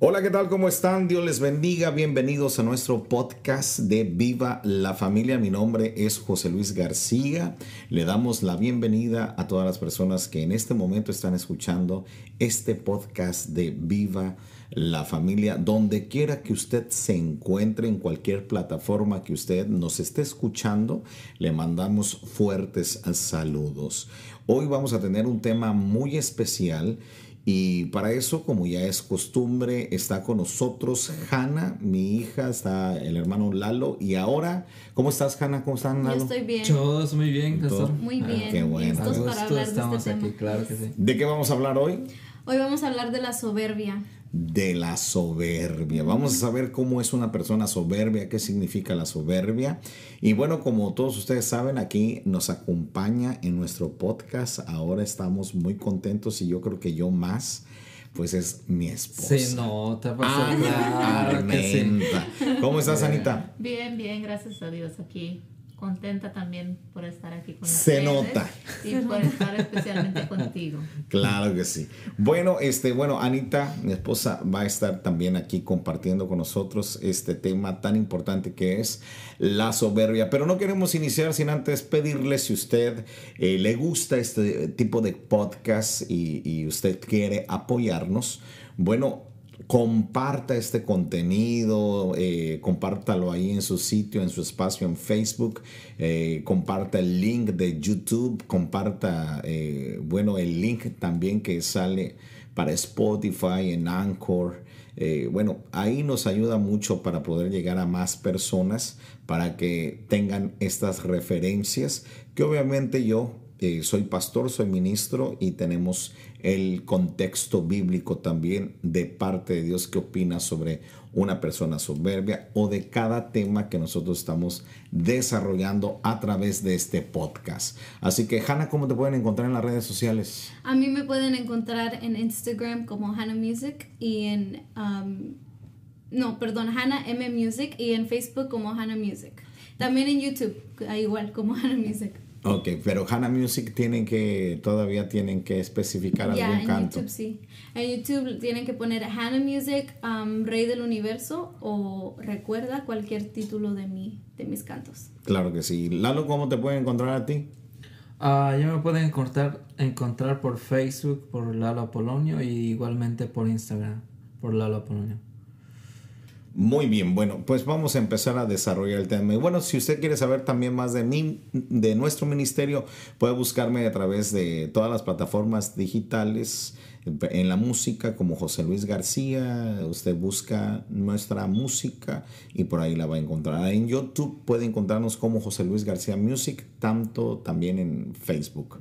Hola, ¿qué tal? ¿Cómo están? Dios les bendiga. Bienvenidos a nuestro podcast de Viva la Familia. Mi nombre es José Luis García. Le damos la bienvenida a todas las personas que en este momento están escuchando este podcast de Viva la Familia. Donde quiera que usted se encuentre, en cualquier plataforma que usted nos esté escuchando, le mandamos fuertes saludos. Hoy vamos a tener un tema muy especial y para eso, como ya es costumbre, está con nosotros Hanna, mi hija, está el hermano Lalo. Y ahora, ¿cómo estás, Hanna? ¿Cómo están, Lalo? Yo estoy bien. Todos muy bien, Pastor. Muy bien. Ah, qué bueno. Listos para hablar estamos de este aquí, tema. claro que sí. ¿De qué vamos a hablar hoy? Hoy vamos a hablar de la soberbia. De la soberbia. Vamos a saber cómo es una persona soberbia, qué significa la soberbia. Y bueno, como todos ustedes saben, aquí nos acompaña en nuestro podcast. Ahora estamos muy contentos y yo creo que yo más, pues es mi esposa. Se nota, claro sí. Armenta. ¿Cómo estás, Anita? Bien, bien, gracias a Dios aquí. Contenta también por estar aquí con Se ustedes nota. Y por estar especialmente contigo. Claro que sí. Bueno, este, bueno, Anita, mi esposa, va a estar también aquí compartiendo con nosotros este tema tan importante que es la soberbia. Pero no queremos iniciar sin antes pedirle si usted eh, le gusta este tipo de podcast y, y usted quiere apoyarnos. Bueno, comparta este contenido, eh, compártalo ahí en su sitio, en su espacio en Facebook, eh, comparta el link de YouTube, comparta, eh, bueno, el link también que sale para Spotify, en Anchor. Bueno, ahí nos ayuda mucho para poder llegar a más personas, para que tengan estas referencias, que obviamente yo eh, soy pastor, soy ministro y tenemos el contexto bíblico también de parte de Dios que opina sobre una persona soberbia o de cada tema que nosotros estamos desarrollando a través de este podcast. Así que, Hanna, ¿cómo te pueden encontrar en las redes sociales? A mí me pueden encontrar en Instagram como Hannah Music y en... um, no, perdón, Hannah M Music y en Facebook como Hannah Music. También en YouTube, igual como Hannah Music. Ok, pero Hannah Music tienen que, todavía tienen que especificar Ya, algún en canto. YouTube sí. En YouTube tienen que poner Hannah Music, um, Rey del Universo o recuerda cualquier título de, mi, de mis cantos. Claro que sí. Lalo, ¿cómo te pueden encontrar a ti? Ah, ya me pueden encontrar, encontrar por Facebook, por Lalo Apolonio y igualmente por Instagram, por Lalo Apolonio. Muy bien, bueno, pues vamos a empezar a desarrollar el tema. Y bueno, si usted quiere saber también más de mí, de nuestro ministerio, puede buscarme a través de todas las plataformas digitales, en la música como José Luis García, usted busca nuestra música y por ahí la va a encontrar. En YouTube puede encontrarnos como José Luis García Music, tanto también en Facebook.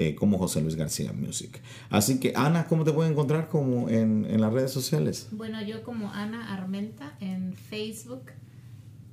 Eh, como José Luis García Music. Así que, Ana, ¿cómo te pueden encontrar como en, en las redes sociales? Bueno, yo como Ana Armenta en Facebook,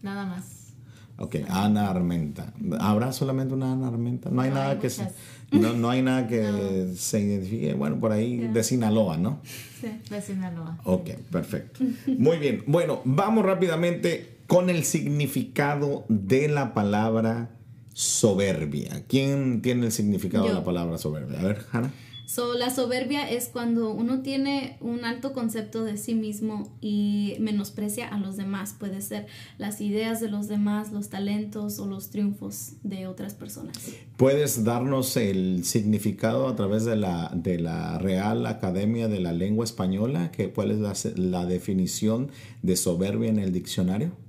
nada más. Ok, Ana Armenta. ¿Habrá solamente una Ana Armenta? No hay No, nada hay que se, no, no hay nada que se identifique. Bueno, por ahí de Sinaloa, ¿no? Sí, de Sinaloa. Ok, perfecto. Muy bien. Bueno, vamos rápidamente con el significado de la palabra soberbia. ¿Quién tiene el significado de la palabra soberbia? A ver, Hanna. So, la soberbia es cuando uno tiene un alto concepto de sí mismo y menosprecia a los demás. Puede ser las ideas de los demás, los talentos o los triunfos de otras personas. ¿Puedes darnos el significado a través de la, de la Real Academia de la Lengua Española? Que, ¿Cuál es la, la definición de soberbia en el diccionario?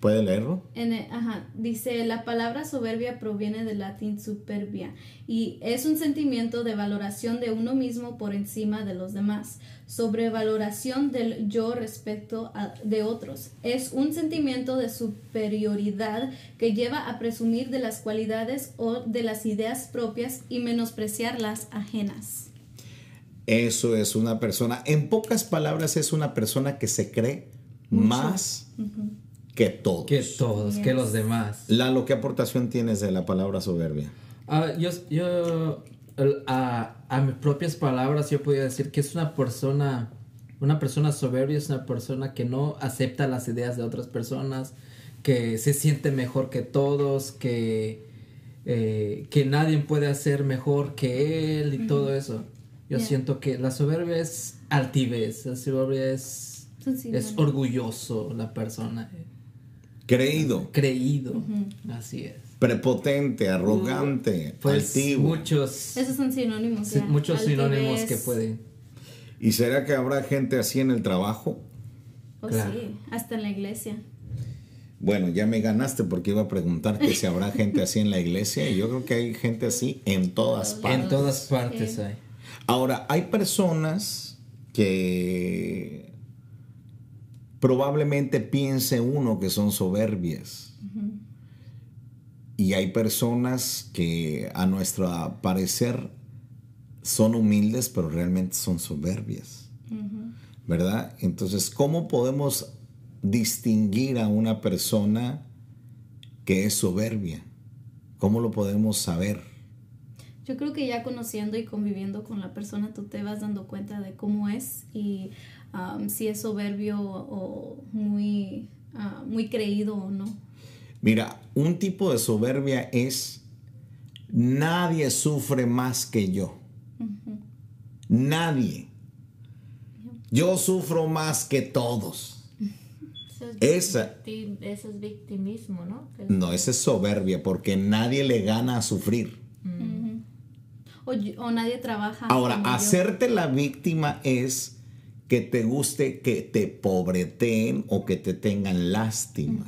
¿Puede leerlo? En el- ajá, dice, la palabra soberbia proviene del latín superbia y es un sentimiento de valoración de uno mismo por encima de los demás, sobrevaloración del yo respecto a- de otros. Es un sentimiento de superioridad que lleva a presumir de las cualidades o de las ideas propias y menospreciar las ajenas. Eso es una persona, en pocas palabras, es una persona que se cree más que todos. Que todos, que los demás. Lalo, ¿qué aportación tienes de la palabra soberbia? Ah, yo, yo a, a mis propias palabras, yo podría decir que es una persona, una persona soberbia, es una persona que no acepta las ideas de otras personas, que se siente mejor que todos, que, eh, que nadie puede hacer mejor que él y todo eso. Yo Yeah. siento que la soberbia es altivez, la soberbia es Es orgulloso la persona. Creído, Creído. Así es. prepotente, arrogante, Pues altivo. muchos, Esos son sinónimos. sí, muchos sinónimos que pueden. ¿Y será que habrá gente así en el trabajo? Oh, Claro. sí, hasta en la iglesia. Bueno, ya me ganaste porque iba a preguntar que si habrá gente así en la iglesia y yo creo que hay gente así en todas partes. En todas partes hay. Ahora, hay personas que probablemente piense uno que son soberbias. Y hay personas que a nuestro parecer son humildes, pero realmente son soberbias. ¿Verdad? Entonces, ¿cómo podemos distinguir a una persona que es soberbia? ¿Cómo lo podemos saber? Yo creo que ya conociendo y conviviendo con la persona, tú te vas dando cuenta de cómo es y um, si es soberbio o muy, ah, muy creído o no. Mira, un tipo de soberbia es nadie sufre más que yo. Nadie. Yo sufro más que todos. Eso es, Esa- victim- eso es victimismo, ¿no? Que- No, esa es soberbia porque nadie le gana a sufrir. O, nadie trabaja. Ahora, yo. hacerte la víctima es que te guste que te pobreteen o que te tengan lástima.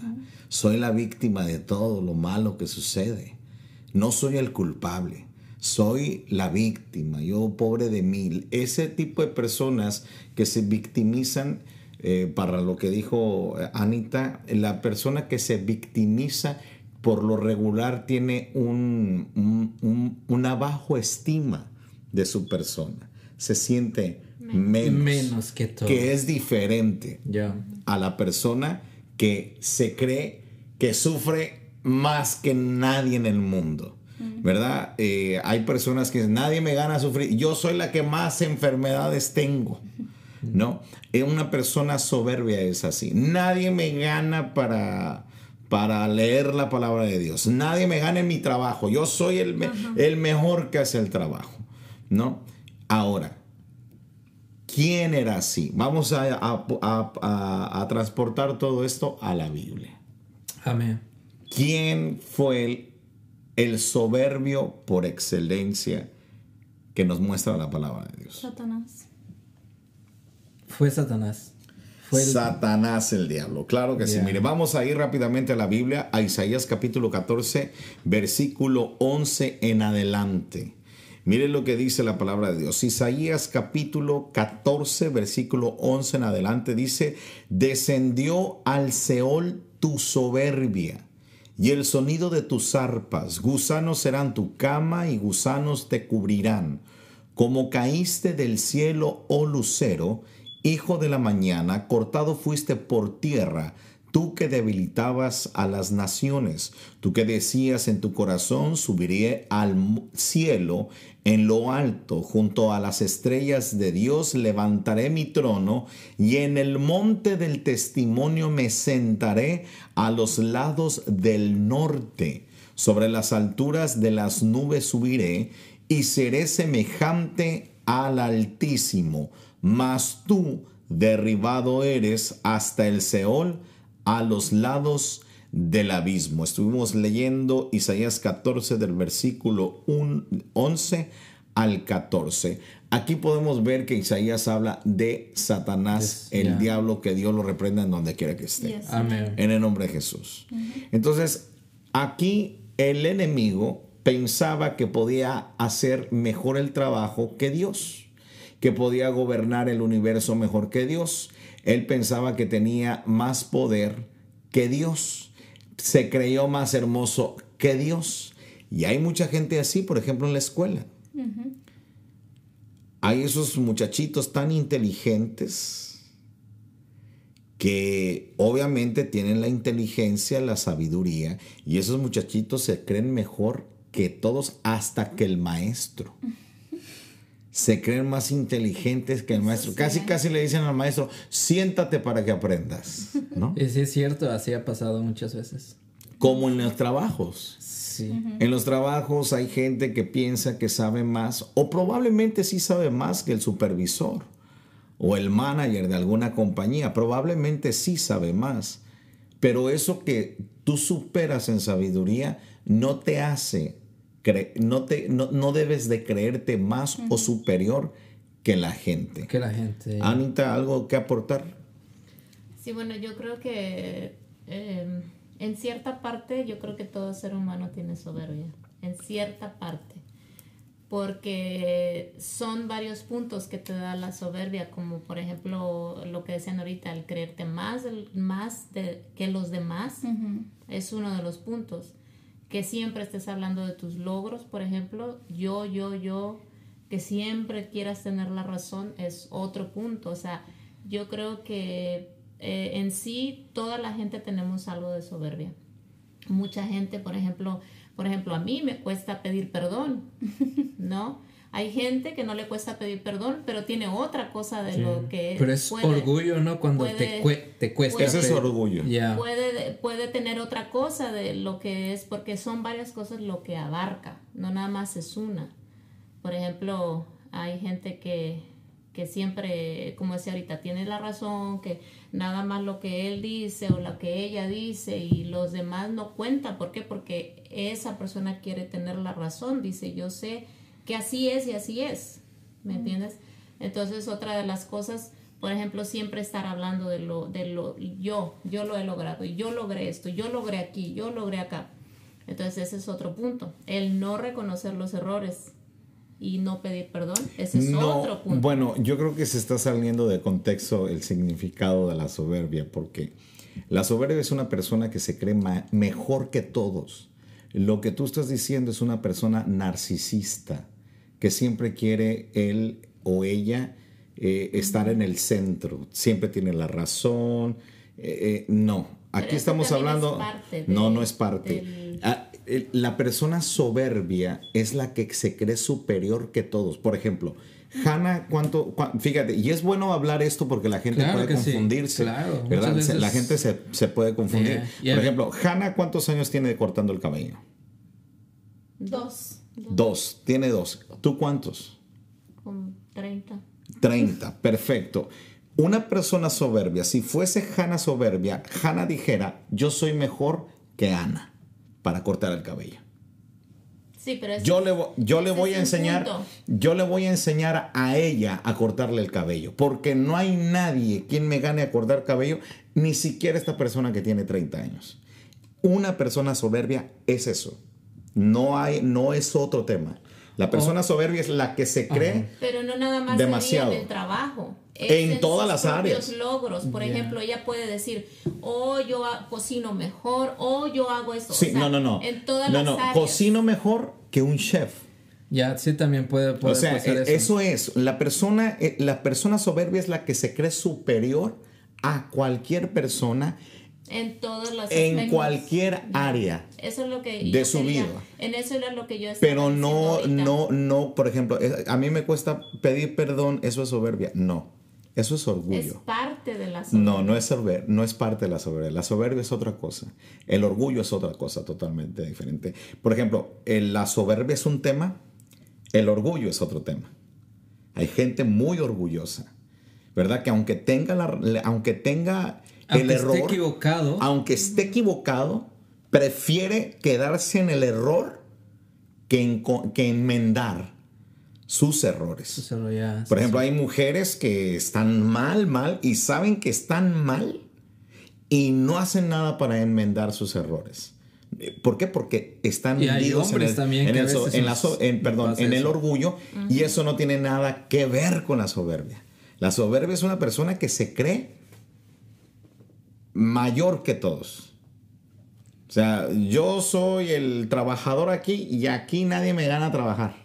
Soy la víctima de todo lo malo que sucede. No soy el culpable. Soy la víctima. Yo pobre de mí. Ese tipo de personas que se victimizan, eh, para lo que dijo eh, Anita, la persona que se victimiza por lo regular tiene un, un- un- una bajo estima de su persona. Se siente menos, Menos que todo. que es diferente a la persona que se cree que sufre más que nadie en el mundo. ¿Verdad? Eh, hay personas que dicen, nadie me gana a sufrir. Yo soy la que más enfermedades tengo. ¿No? Eh, Una persona soberbia es así. Nadie me gana para, para leer la palabra de Dios. Nadie me gana en mi trabajo. Yo soy el, me- el mejor que hace el trabajo. ¿No? Ahora, ¿Quién era así? Vamos a, a- a- a- a transportar todo esto a la Biblia. Amén. ¿Quién fue el, el soberbio por excelencia que nos muestra la palabra de Dios? Satanás. Fue Satanás. Fue el- Satanás el diablo, claro que sí. Mire, vamos a ir rápidamente a la Biblia, a Isaías capítulo 14, versículo 11 en adelante. Mire lo que dice la palabra de Dios. Isaías capítulo 14, versículo 11 en adelante dice, descendió al Seol tu soberbia y el sonido de tus arpas. Gusanos serán tu cama y gusanos te cubrirán. Como caíste del cielo, oh lucero, hijo de la mañana, cortado fuiste por tierra, tú que debilitabas a las naciones, tú que decías en tu corazón, subiré al cielo, en lo alto, junto a las estrellas de Dios, levantaré mi trono, y en el monte del testimonio me sentaré a los lados del norte. Sobre las alturas de las nubes subiré y seré semejante al Altísimo. Mas tú derribado eres hasta el Seol, a los lados del abismo. Estuvimos leyendo Isaías 14 del versículo un- 11 al 14. Aquí podemos ver que Isaías habla de Satanás, Yes, el yeah. diablo, que Dios lo reprenda en donde quiera que esté Yes. Amén. en el nombre de Jesús. Entonces, aquí el enemigo pensaba que podía hacer mejor el trabajo que Dios, que podía gobernar el universo mejor que Dios. Él pensaba que tenía más poder que Dios. Se creyó más hermoso que Dios. Y hay mucha gente así, por ejemplo, en la escuela. Hay esos muchachitos tan inteligentes que obviamente tienen la inteligencia, la sabiduría, y esos muchachitos se creen mejor que todos hasta que el maestro. Se creen más inteligentes que el maestro. Casi, casi le dicen al maestro, siéntate para que aprendas, ¿no? Y sí es cierto, así ha pasado muchas veces. Como en los trabajos. Sí. En los trabajos hay gente que piensa que sabe más o probablemente sí sabe más que el supervisor o el manager de alguna compañía. Probablemente sí sabe más, pero eso que tú superas en sabiduría no te hace, no, te, no, debes de creerte más o superior que la gente. Que la gente. Anita, ¿algo que aportar? Sí, bueno, yo creo que em, en cierta parte yo creo que todo ser humano tiene soberbia, en cierta parte, porque son varios puntos que te da la soberbia, como por ejemplo lo que decían ahorita, el creerte más, más de, que los demás, es uno de los puntos. Que siempre estés hablando de tus logros, por ejemplo, yo, yo, yo, que siempre quieras tener la razón, es otro punto. O sea, yo creo que eh, en sí toda la gente tenemos algo de soberbia. Mucha gente, por ejemplo, por ejemplo, a mí me cuesta pedir perdón, ¿no? Hay gente que no le cuesta pedir perdón, pero tiene otra cosa de lo que... Pero es orgullo, ¿no? Cuando te, te, cuesta. Ese es orgullo. Puede, puede tener otra cosa de lo que es, porque son varias cosas lo que abarca, no nada más es una. Por ejemplo, hay gente que, que siempre, como decía ahorita, tiene la razón, que nada más lo que él dice o lo que ella dice y los demás no cuentan. ¿Por qué? Porque esa persona quiere tener la razón. Dice, yo sé que así es y así es. ¿Me entiendes? Entonces, otra de las cosas, por ejemplo, siempre estar hablando de lo, de lo, yo, yo lo he logrado, yo logré esto, yo logré aquí, yo logré acá. Entonces, ese es otro punto. El no reconocer los errores y no pedir perdón. Ese es otro punto. Bueno, yo creo que se está saliendo de contexto el significado de la soberbia, porque la soberbia es una persona que se cree mejor que todos. Lo que tú estás diciendo es una persona narcisista, que siempre quiere él o ella eh, estar en el centro, siempre tiene la razón. Eh, eh, no, aquí estamos hablando... no, no es parte. Ah, la persona soberbia es la que se cree superior que todos. Por ejemplo, Hanna, ¿cuánto, Fíjate, y es bueno hablar esto porque la gente puede confundirse. claro, ¿verdad? La gente se, puede confundir. Por ejemplo, Hanna, ¿cuántos años tiene cortando el cabello? Dos. Dos, tiene dos. ¿Tú cuántos? 30. 30, perfecto. Una persona soberbia, si fuese Hanna soberbia, Hanna dijera, yo soy mejor que Ana para cortar el cabello. Sí, pero yo le, yo le voy a enseñar, yo le voy a enseñar a ella a cortarle el cabello, porque no hay nadie quien me gane a cortar cabello, ni siquiera esta persona que tiene 30 años. Una persona soberbia es eso. No hay, no es otro tema. La persona oh. soberbia es la que se cree pero no nada más demasiado. en el trabajo en todas las áreas. logros. Por ejemplo, ella puede decir, oh, yo cocino mejor, o oh, yo hago esto. Sí, no, no, no. En todas no, no, Cocino mejor que un chef. Ya, sí, también puede, puede O sea, eh, eso. es. La persona, eh, la persona soberbia es la que se cree superior a cualquier persona en todas las en cualquier área eso es lo que de su vida en eso era lo que yo estaba pero no no no por ejemplo eh, a mí me cuesta pedir perdón eso es soberbia no eso es orgullo. Es parte de la soberbia. No, no es, no es parte de la soberbia. La soberbia es otra cosa. El orgullo es otra cosa totalmente diferente. Por ejemplo, la soberbia es un tema, el orgullo es otro tema. Hay gente muy orgullosa, ¿verdad? Que aunque tenga, la, aunque tenga el error, esté equivocado, aunque esté equivocado, prefiere quedarse en el error que, que enmendar sus errores. Por ejemplo, hay mujeres que están mal, mal y saben que están mal y no hacen nada para enmendar sus errores. ¿Por qué? Porque están hundidos en el, perdón, en el orgullo y eso no tiene nada que ver con la soberbia. La soberbia es una persona que se cree mayor que todos. O sea, yo soy el trabajador aquí y aquí nadie me gana a trabajar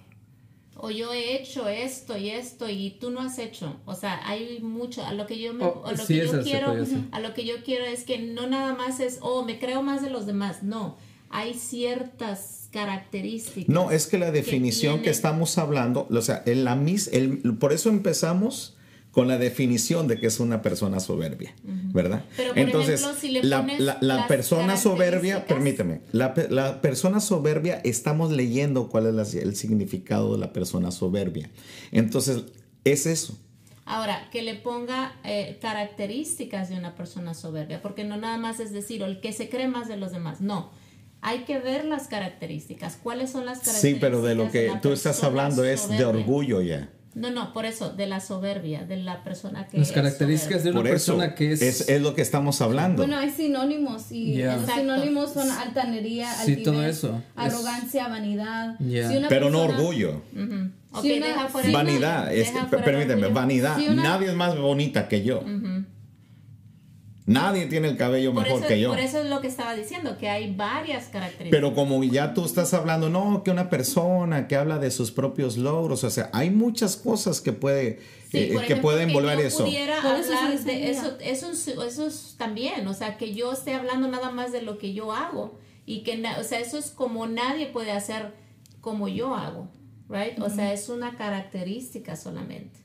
o yo he hecho esto y esto y tú no has hecho. O sea, hay mucho a lo que yo me, oh, a lo que yo quiero, a lo que yo quiero es que no nada más es, oh, me creo más de los demás. No, hay ciertas características. No, es que la definición que, estamos hablando, o sea, en la mis, el, por eso empezamos con la definición de que es una persona soberbia, ¿verdad? Entonces, la, persona soberbia, permíteme, la, persona soberbia, estamos leyendo cuál es el significado de la persona soberbia. Entonces, es eso. Ahora, que le ponga eh, características de una persona soberbia, porque no nada más es decir, o el que se cree más de los demás, no. Hay que ver las características. ¿Cuáles son las características? Sí, pero de lo que tú estás hablando es de orgullo ya. No, no, por eso, de la soberbia, de la persona que Las es características de una Por eso persona que es... es, es lo que estamos hablando. Bueno, hay sinónimos y Ya. los sinónimos son altanería, Sí, altivez, todo eso. Es- arrogancia, vanidad. Ya. Si una pero no orgullo. Ujú. Ok, Si una- deja fuera Vanidad, es- deja fuera permíteme, vanidad. Si una- Nadie es más bonita que yo. Nadie tiene el cabello Por mejor eso, que yo. por eso es lo que estaba diciendo, que hay varias características. Pero como ya tú estás hablando, no, que una persona que habla de sus propios logros, o sea, hay muchas cosas que puede, Sí, eh, por que ejemplo, pueden que envolver yo eso. pudiera Por eso hablar de eso, eso, es- eso es también, o sea, que yo esté hablando nada más de lo que yo hago y que, o sea, eso es como nadie puede hacer como yo hago, right? O sea, es una característica solamente.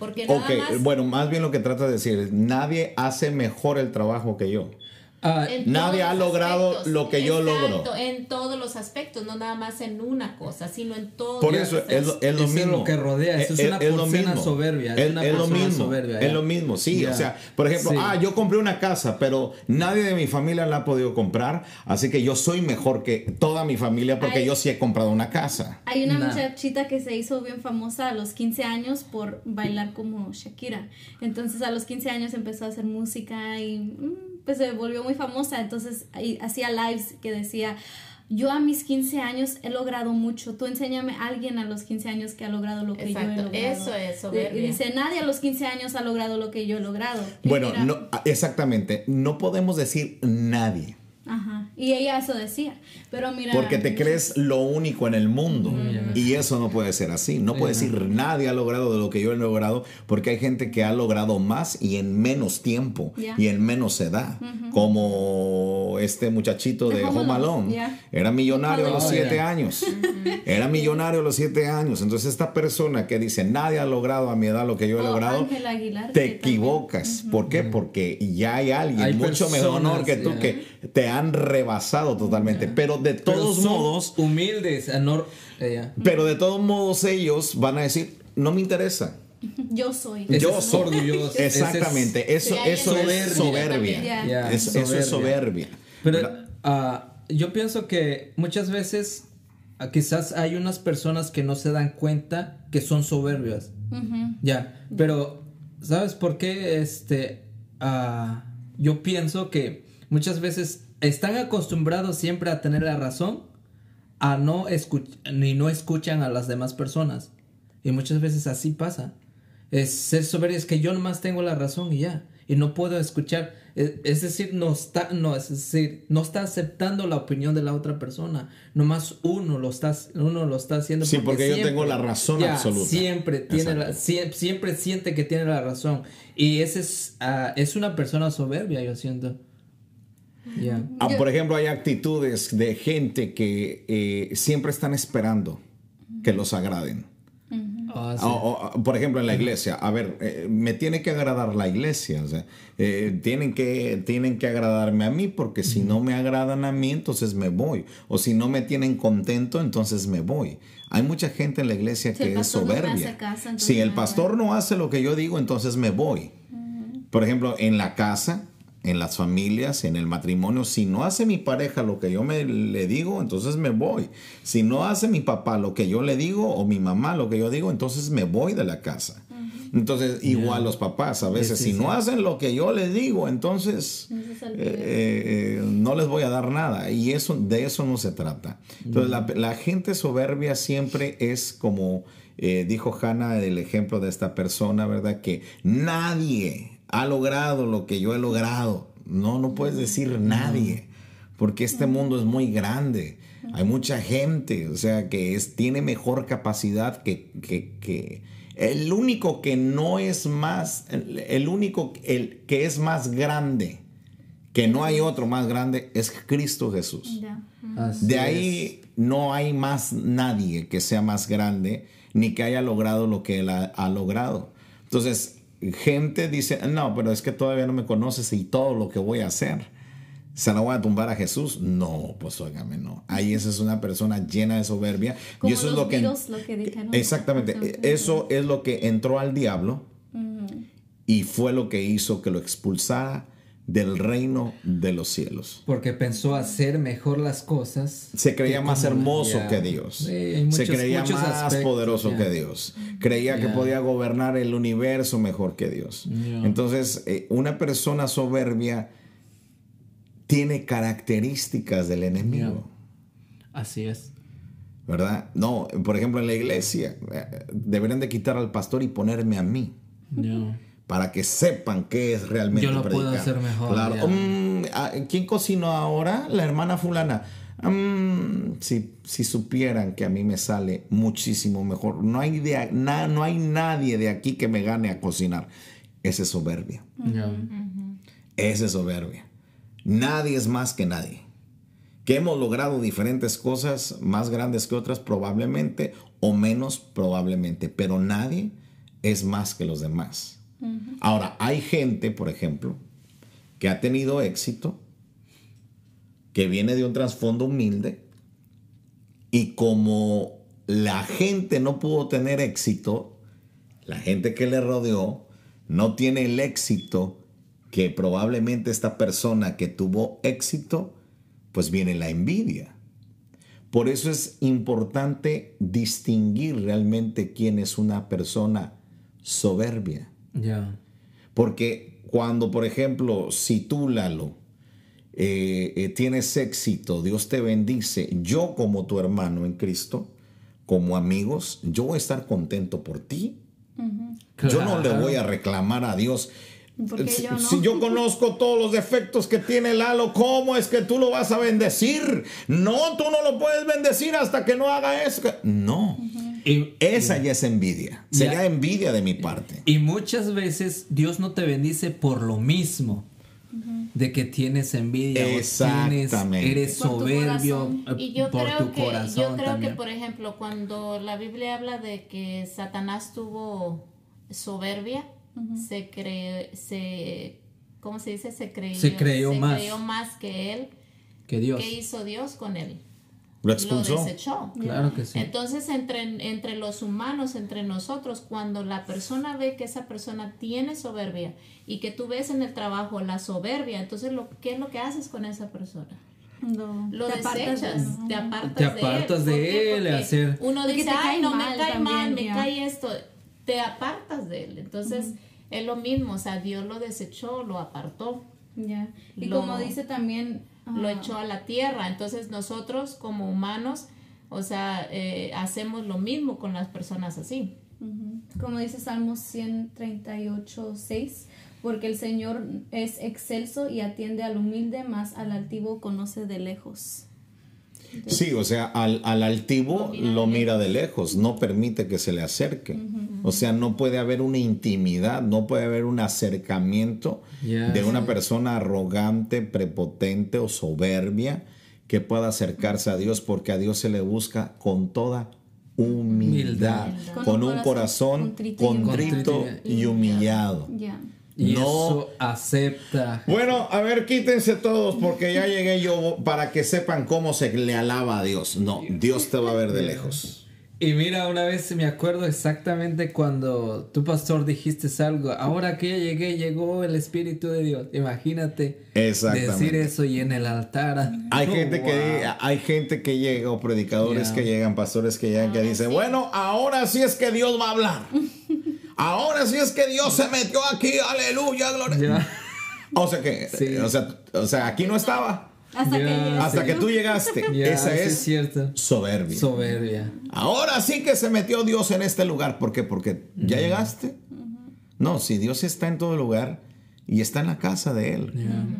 Porque nada Ok, más bueno, más bien lo que trata de decir es, nadie hace mejor el trabajo que yo. Ah, nadie ha logrado aspectos. lo que yo logro. En todos los aspectos, no nada más en una cosa, sino en todo. Por eso es, lo- es lo Eso es mismo. lo que rodea, eso es una persona soberbia, es una es lo persona mismo. soberbia, es lo mismo, sí. O sea, por ejemplo, Sí. ah, yo compré una casa, pero nadie de mi familia la ha podido comprar, así que yo soy mejor que toda mi familia porque yo sí he comprado una casa. Hay una Nah. muchachita que se hizo bien famosa a los 15 años por bailar como Shakira. Entonces a los 15 años empezó a hacer música y mm, pues se volvió muy famosa. Entonces hacía lives que decía, yo a mis 15 años he logrado mucho. Tú enséñame a alguien a los 15 años que ha logrado lo que yo he logrado. eso es soberbia. Y dice, nadie a los 15 años ha logrado lo que yo he logrado. Y Bueno, mira, no, exactamente. No podemos decir nadie. Ajá. Y ella eso decía. Pero mira. Porque te crees lo único en el mundo. Y eso no puede ser así. No puede decir nadie ha logrado de lo que yo he logrado, porque hay gente que ha logrado más y en menos tiempo Ya. y en menos edad. Como este muchachito de Home Alone, ya. Era millonario a los Oh, siete ya. años. Era millonario a los siete años. Entonces, esta persona que dice nadie ha logrado a mi edad lo que yo he O logrado, Aguilar, te también. equivocas. ¿Por qué? Porque ya hay alguien Hay mucho mejor que personas, tú que te han rebasado totalmente. Pero de pero todos son modos, humildes, eh, pero de todos modos ellos van a decir, no me interesa. Yo soy. Yo es soy. orgulloso. Exactamente. Eso, eso es es soberbia. eso es soberbia. Pero ah, yo pienso que muchas veces ah, quizás hay unas personas que no se dan cuenta que son soberbias. Ya, pero ¿sabes por qué? Este, ah, yo pienso que muchas veces están acostumbrados siempre a tener la razón, a no escuchar, ni no escuchan a las demás personas. Y muchas veces así pasa. Es ser soberbio, es que yo nomás tengo la razón y ya. Y no puedo escuchar. Es, es decir, no está, no, es decir, no está aceptando la opinión de la otra persona. Nomás uno lo está, uno lo está haciendo. Sí, porque yo tengo la razón ya, absoluta. Siempre tiene la- Exacto. sie- siempre siente que tiene la razón. Y ese es, ah, es una persona soberbia, yo siento. Ya. Ah, por ejemplo, hay actitudes de gente que eh, siempre están esperando que los agraden. Ah, sí. O- o- por ejemplo, en la iglesia, a ver, eh, me tiene que agradar la iglesia, o sea, eh, tienen, que, tienen que agradarme a mí, porque si no me agradan a mí, entonces me voy. O si no me tienen contento, entonces me voy. Hay mucha gente en la iglesia Si que es no soberbia. caso, entonces si el pastor no hace lo que yo digo, entonces me voy. Por ejemplo, en la casa, en las familias, en el matrimonio, si no hace mi pareja lo que yo me, le digo, entonces me voy. Si no hace mi papá lo que yo le digo o mi mamá lo que yo digo, entonces me voy de la casa. Entonces, igual los papás, a veces, Sí, sí, si no hacen lo que yo les digo, entonces es eh, eh, eh, no les voy a dar nada. Y eso, de eso no se trata. Entonces, la, la gente soberbia siempre es como eh, dijo Hannah, el ejemplo de esta persona, ¿verdad? Que nadie ha logrado lo que yo he logrado. No, no puedes decir nadie, porque este mundo es muy grande. Hay mucha gente, o sea, que es, tiene mejor capacidad que, que, que- el único que no es más, el, el único el que es más grande, que no hay otro más grande, es Cristo Jesús. De es. ahí no hay más nadie que sea más grande ni que haya logrado lo que él ha, ha logrado. Entonces, gente dice, no, pero es que todavía no me conoces y todo lo que voy a hacer. ¿Se la voy a tumbar a Jesús? No, pues óigame, no. Ahí esa es una persona llena de soberbia. Como y eso es los lo que... Beatles, lo que dijeron. Exactamente. Entonces, Eso es lo que entró al diablo y fue lo que hizo que lo expulsara del reino de los cielos. Porque pensó hacer mejor las cosas. Se creía más hermoso que Dios. Sí, Se creía más aspectos, poderoso que Dios. Creía que podía gobernar el universo mejor que Dios. Entonces, eh, una persona soberbia tiene características del enemigo. Así es. ¿Verdad? No, por ejemplo, en la iglesia eh, deberían de quitar al pastor y ponerme a mí Ya. Para que sepan qué es realmente Yo lo puedo hacer mejor, Claro. Mm, ah, ¿Quién cocinó ahora? La hermana fulana. Mm, si, si supieran que a mí me sale muchísimo mejor. No hay, de- na- no hay nadie de aquí que me gane a cocinar. Esa es soberbia. Ya. Esa es soberbia. Nadie es más que nadie. Que hemos logrado diferentes cosas más grandes que otras probablemente o menos probablemente, pero nadie es más que los demás. Ahora, hay gente, por ejemplo, que ha tenido éxito, que viene de un trasfondo humilde y como la gente no pudo tener éxito, la gente que le rodeó no tiene el éxito que probablemente esta persona que tuvo éxito, pues viene la envidia. Por eso es importante distinguir realmente quién es una persona soberbia. Ya. Porque cuando, por ejemplo, si tú, Lalo, eh, eh, tienes éxito, Dios te bendice, yo como tu hermano en Cristo, como amigos, yo voy a estar contento por ti. Yo no le voy a reclamar a Dios. ¿Por qué Si, yo no? si yo conozco todos los defectos que tiene Lalo, ¿cómo es que tú lo vas a bendecir? No, tú no lo puedes bendecir hasta que no haga eso. No, Y, esa ya es envidia. Sería envidia de mi parte. y muchas veces Dios no te bendice por lo mismo. De que tienes envidia o tienes, Exactamente. eres Por tu soberbio corazón. eh, Y yo por creo tu que corazón yo creo también. que por ejemplo cuando la Biblia habla de que Satanás tuvo soberbia, se cree se ¿cómo se dice? Se creyó Se creyó más. creyó más que él. que Dios. ¿Qué hizo Dios con él? Lo desechó. Claro que sí. Entonces, entre, entre los humanos, entre nosotros, cuando la persona ve que esa persona tiene soberbia y que tú ves en el trabajo la soberbia, entonces, lo, ¿qué es lo que haces con esa persona? No, Lo te apartas de- desechas, te apartas, Te apartas de de él. ¿Por qué? él, Porque hacer- Uno dice, te ay, no, me cae mal, me ya. cae esto. Te apartas de él. Entonces, es lo mismo, o sea, Dios lo desechó, lo apartó. Ya. Y Lo- como dice también... lo ah, echó a la tierra. Entonces nosotros como humanos, o sea, eh, hacemos lo mismo con las personas así. Como dice Salmos 138, 6, porque el Señor es excelso y atiende al humilde, más al altivo conoce de lejos. Sí, o sea, al, al altivo lo mira de lejos, no permite que se le acerque. O sea, no puede haber una intimidad, no puede haber un acercamiento de una persona arrogante, prepotente o soberbia que pueda acercarse a Dios porque a Dios se le busca con toda humildad, Humildad. con, un corazón contrito, contrito y humillado. Y no. eso acepta. Bueno, a ver, quítense todos porque ya llegué yo para que sepan cómo se le alaba a Dios. No, Dios te va a ver de lejos. Y mira, una vez me acuerdo exactamente cuando tu pastor dijiste algo. Ahora que ya llegué, llegó el Espíritu de Dios. Imagínate decir eso y en el altar. Hay Oh, gente que hay gente que llega o predicadores que llegan, pastores que llegan que dicen, "Bueno, ahora sí es que Dios va a hablar." Ahora sí es que Dios se metió aquí, aleluya, gloria. Ya. O sea que, Sí. o sea, o sea, aquí no estaba Hasta que tú llegaste. Esa sí es cierto. soberbia. Soberbia. Ahora sí que se metió Dios en este lugar. ¿Por qué? Porque ya llegaste. No, si Dios está en todo lugar y está en la casa de Él,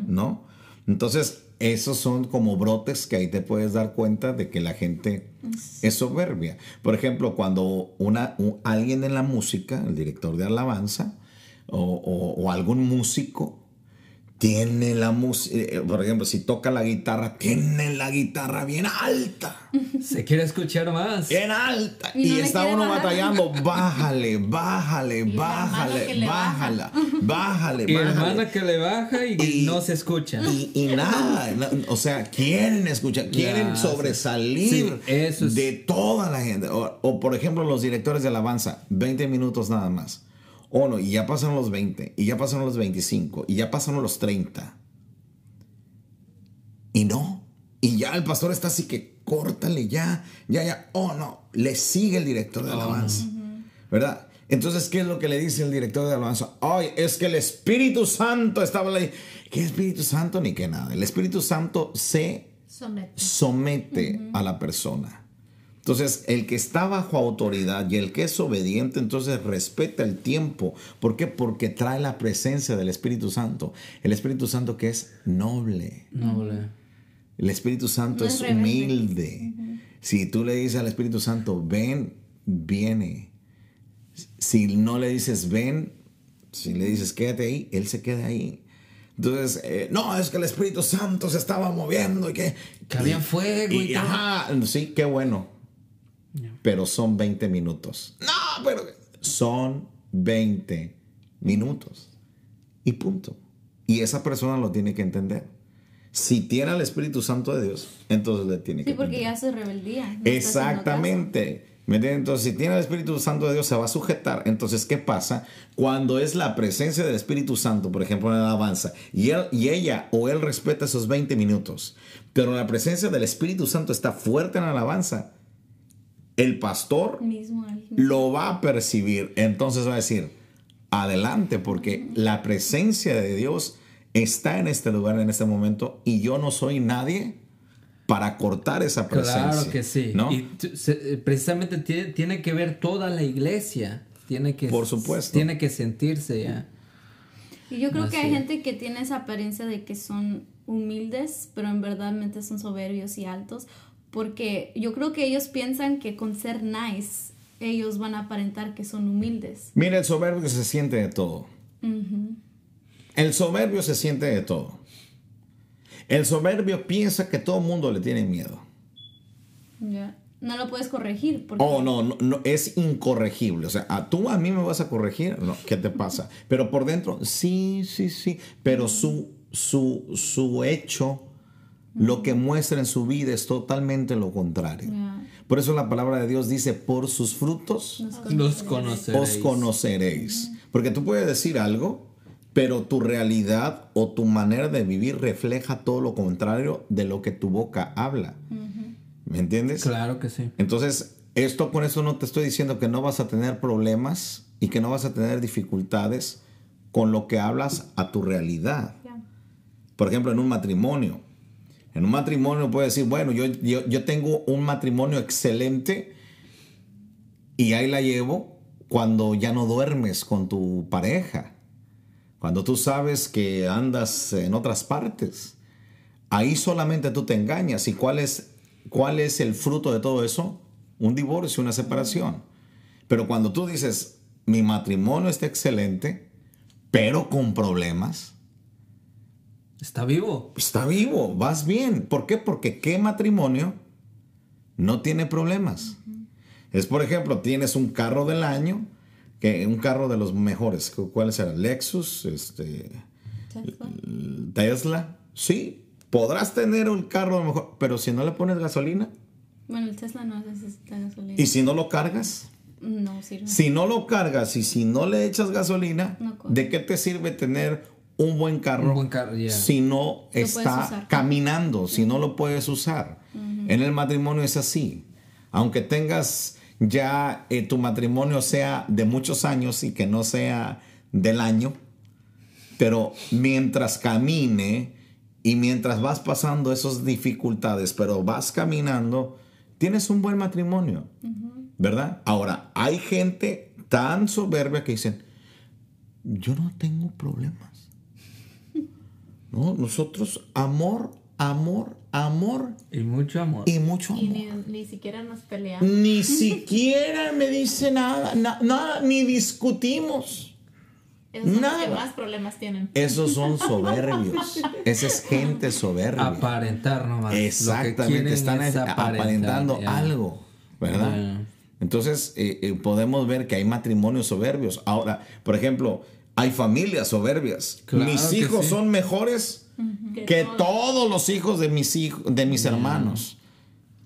¿no? Entonces, esos son como brotes que ahí te puedes dar cuenta de que la gente es soberbia. Por ejemplo, cuando una, un- alguien en la música, el director de alabanza, o, o- o algún músico, tiene la música, por ejemplo, si toca la guitarra, tiene la guitarra bien alta. Se quiere escuchar más. Bien alta. Y no está uno bajar. batallando. Bájale, bájale, bájale, bájala, bájale, Y bájale. hermana que le baja y, Y- no se escucha. Y, y nada, na- o sea, quieren escuchar, quieren sobresalir Sí, eso es- de toda la gente. O, o, por ejemplo, los directores de alabanza, 20 minutos nada más. Oh, no, y ya pasaron los 20, y ya pasaron los 25, y ya pasaron los 30. Y no. Y ya el pastor está así que córtale ya, ya, ya. Oh, no. Le sigue el director de alabanza. ¿Verdad? Entonces, ¿qué es lo que le dice el director de alabanza? Ay, es que el Espíritu Santo estaba ahí. ¿Qué Espíritu Santo ni qué nada? El Espíritu Santo se Somete. somete a la persona. Entonces, el que está bajo autoridad y el que es obediente, entonces respeta el tiempo. ¿Por qué? Porque trae la presencia del Espíritu Santo. El Espíritu Santo que es noble. Noble. El Espíritu Santo No es humilde. Si tú le dices al Espíritu Santo, ven, viene. Si no le dices, ven, si le dices, quédate ahí, Él se queda ahí. Entonces, eh, no, es que el Espíritu Santo se estaba moviendo y que... Que había fuego y, y, todo. ajá, sí, qué bueno. Pero son 20 minutos. No, pero son 20 minutos. Y punto. Y esa persona lo tiene que entender. Si tiene al Espíritu Santo de Dios, entonces le tiene que Sí, porque entender. ya se rebeldía. no Exactamente. ¿Me entiendes? Entonces, si tiene el Espíritu Santo de Dios, se va a sujetar. Entonces, ¿qué pasa? Cuando es la presencia del Espíritu Santo, por ejemplo, en la alabanza, y, él, y ella o él respeta esos 20 minutos, pero la presencia del Espíritu Santo está fuerte en la alabanza, el pastor. Mismo él. lo va a percibir. Entonces va a decir, adelante, porque la presencia de Dios está en este lugar, en este momento, y yo no soy nadie para cortar esa presencia. Claro que sí. ¿no? Y eh, precisamente tiene, tiene que ver toda la iglesia. Tiene que, Por supuesto. Tiene que sentirse ya. Y yo creo que Así hay es. gente que tiene esa apariencia de que son humildes, pero en verdad son soberbios y altos, porque yo creo que ellos piensan que con ser nice, ellos van a aparentar que son humildes. Mira, el soberbio se siente de todo. El soberbio se siente de todo. El soberbio piensa que todo el mundo le tiene miedo. Ya. No lo puedes corregir porque Oh, no, no, no, es incorregible. O sea, ¿a tú a mí me vas a corregir? No, ¿qué te pasa? Pero por dentro, sí, sí, sí. Pero su, su, su hecho, lo que muestra en su vida es totalmente lo contrario. Por eso la palabra de Dios dice, por sus frutos Los conoceréis. os conoceréis. Porque tú puedes decir algo, pero tu realidad o tu manera de vivir refleja todo lo contrario de lo que tu boca habla. ¿Me entiendes? Claro que sí. Entonces, esto con eso no te estoy diciendo que no vas a tener problemas y que no vas a tener dificultades con lo que hablas a tu realidad. Por ejemplo, en un matrimonio. En un matrimonio puedes decir, bueno, yo, yo, yo tengo un matrimonio excelente y ahí la llevo cuando ya no duermes con tu pareja. Cuando tú sabes que andas en otras partes. Ahí solamente tú te engañas. ¿Y cuál es, cuál es el fruto de todo eso? Un divorcio, una separación. Pero cuando tú dices, mi matrimonio está excelente, pero con problemas, Está vivo. está vivo, vas bien. ¿Por qué? Porque qué matrimonio no tiene problemas. Es, por ejemplo, tienes un carro del año, que un carro de los mejores. ¿Cuál será? Lexus, este, Tesla. Tesla. Sí, podrás tener un carro de mejor, pero si no le pones gasolina Bueno, el Tesla no necesita gasolina. y si no lo cargas, No sirve. si no lo cargas y si no le echas gasolina, No. ¿de qué te sirve tener un buen carro, Un buen carro, ya. si no está caminando, si no lo puedes usar? En el matrimonio es así. Aunque tengas ya eh, tu matrimonio sea de muchos años y que no sea del año, pero mientras camine y mientras vas pasando esas dificultades, pero vas caminando, tienes un buen matrimonio, ¿verdad? Ahora, hay gente tan soberbia que dicen, yo no tengo problemas. No, nosotros amor, amor, amor Y mucho amor. y mucho Y amor. ni, ni siquiera nos peleamos. Ni siquiera me dice nada, na- nada, ni discutimos. Esos son los Nada. que más problemas tienen. Esos son soberbios. Esa es gente soberbia. Aparentar nomás. Lo que Exactamente, están es aparentar, aparentando ya. algo, ¿verdad? Ya. Entonces eh, eh, podemos ver que hay matrimonios soberbios. Ahora, por ejemplo, hay familias soberbias. Claro mis hijos sí. son mejores Que que todos. todos los hijos de mis hijos, de mis hermanos.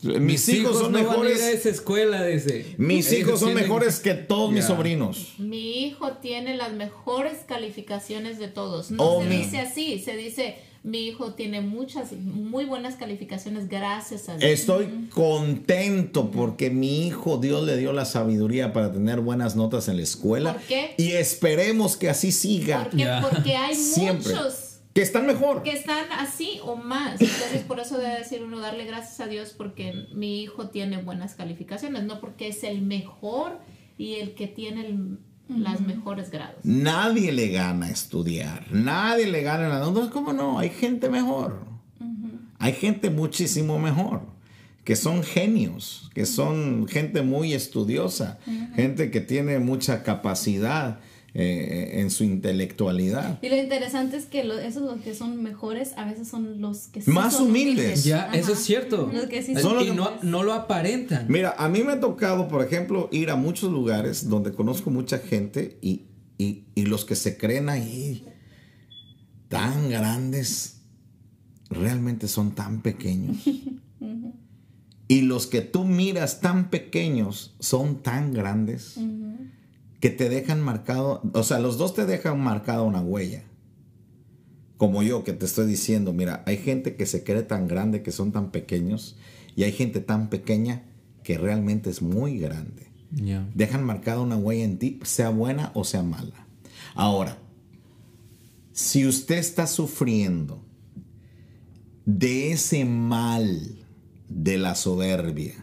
Mis, hijos, son no van a ir mejores. a esa escuela, dice. Mis Ellos hijos son tienen- mejores que todos mis sobrinos. Mi hijo tiene las mejores calificaciones de todos. No Oh, se dice así, se dice mi hijo tiene muchas, muy buenas calificaciones gracias a Dios. Estoy contento porque mi hijo Dios le dio la sabiduría para tener buenas notas en la escuela. ¿Por qué? Y esperemos que así siga. Porque, Ya. porque hay Siempre. muchos Que están mejor. que están así o más. Entonces, por eso debe decir uno, darle gracias a Dios porque mi hijo tiene buenas calificaciones, no porque es el mejor y el que tiene el- las mejores grados. Nadie le gana estudiar. Nadie le gana la nota. ¿Cómo no? Hay gente mejor. Hay gente muchísimo mejor. Que son genios. Que son gente muy estudiosa. Gente que tiene mucha capacidad eh, en su intelectualidad. Y lo interesante es que lo- esos los que son mejores a veces son los que sí Más son humildes. Ya, Ajá. eso es cierto. Los que sí y son los no, no lo aparentan. Mira, a mí me ha tocado, por ejemplo, ir a muchos lugares donde conozco mucha gente y, y- y los que se creen ahí tan grandes realmente son tan pequeños. y los que tú miras tan pequeños son tan grandes que te dejan marcado, o sea, los dos te dejan marcada una huella. Como yo que te estoy diciendo, mira, hay gente que se cree tan grande que son tan pequeños y hay gente tan pequeña que realmente es muy grande. Ya. Dejan marcada una huella en ti, sea buena o sea mala. Ahora, si usted está sufriendo de ese mal de la soberbia,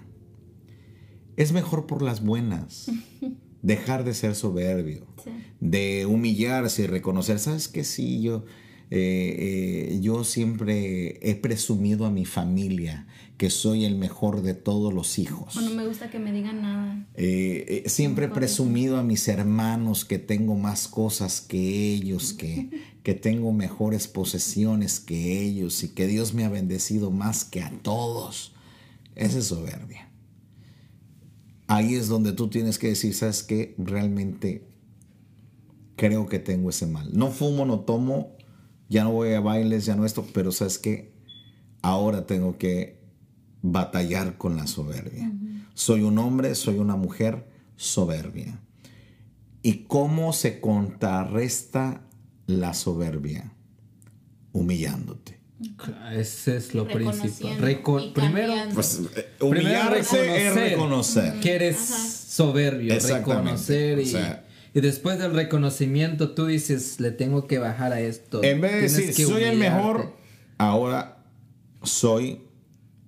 es mejor por las buenas. Dejar de ser soberbio, Sí. de humillarse y reconocer, ¿sabes qué? Sí, yo, eh, eh, yo siempre he presumido a mi familia que soy el mejor de todos los hijos. O no me gusta que me digan nada. Eh, eh, siempre he presumido a mis hermanos que tengo más cosas que ellos, que, que tengo mejores posesiones que ellos y que Dios me ha bendecido más que a todos. Esa es soberbia. Ahí es donde tú tienes que decir, ¿sabes qué? Realmente creo que tengo ese mal. No fumo, no tomo, ya no voy a bailes, ya no esto, pero ¿sabes qué? Ahora tengo que batallar con la soberbia. Soy un hombre, soy una mujer soberbia. ¿Y cómo se contrarresta la soberbia? Humillándote. Ese es lo principal. Reco- primero. Pues eh, Primero humillarse es reconocer. que eres soberbio, reconocer y, O sea- y después del reconocimiento tú dices, le tengo que bajar a esto. En vez de decir, que soy el mejor, ahora soy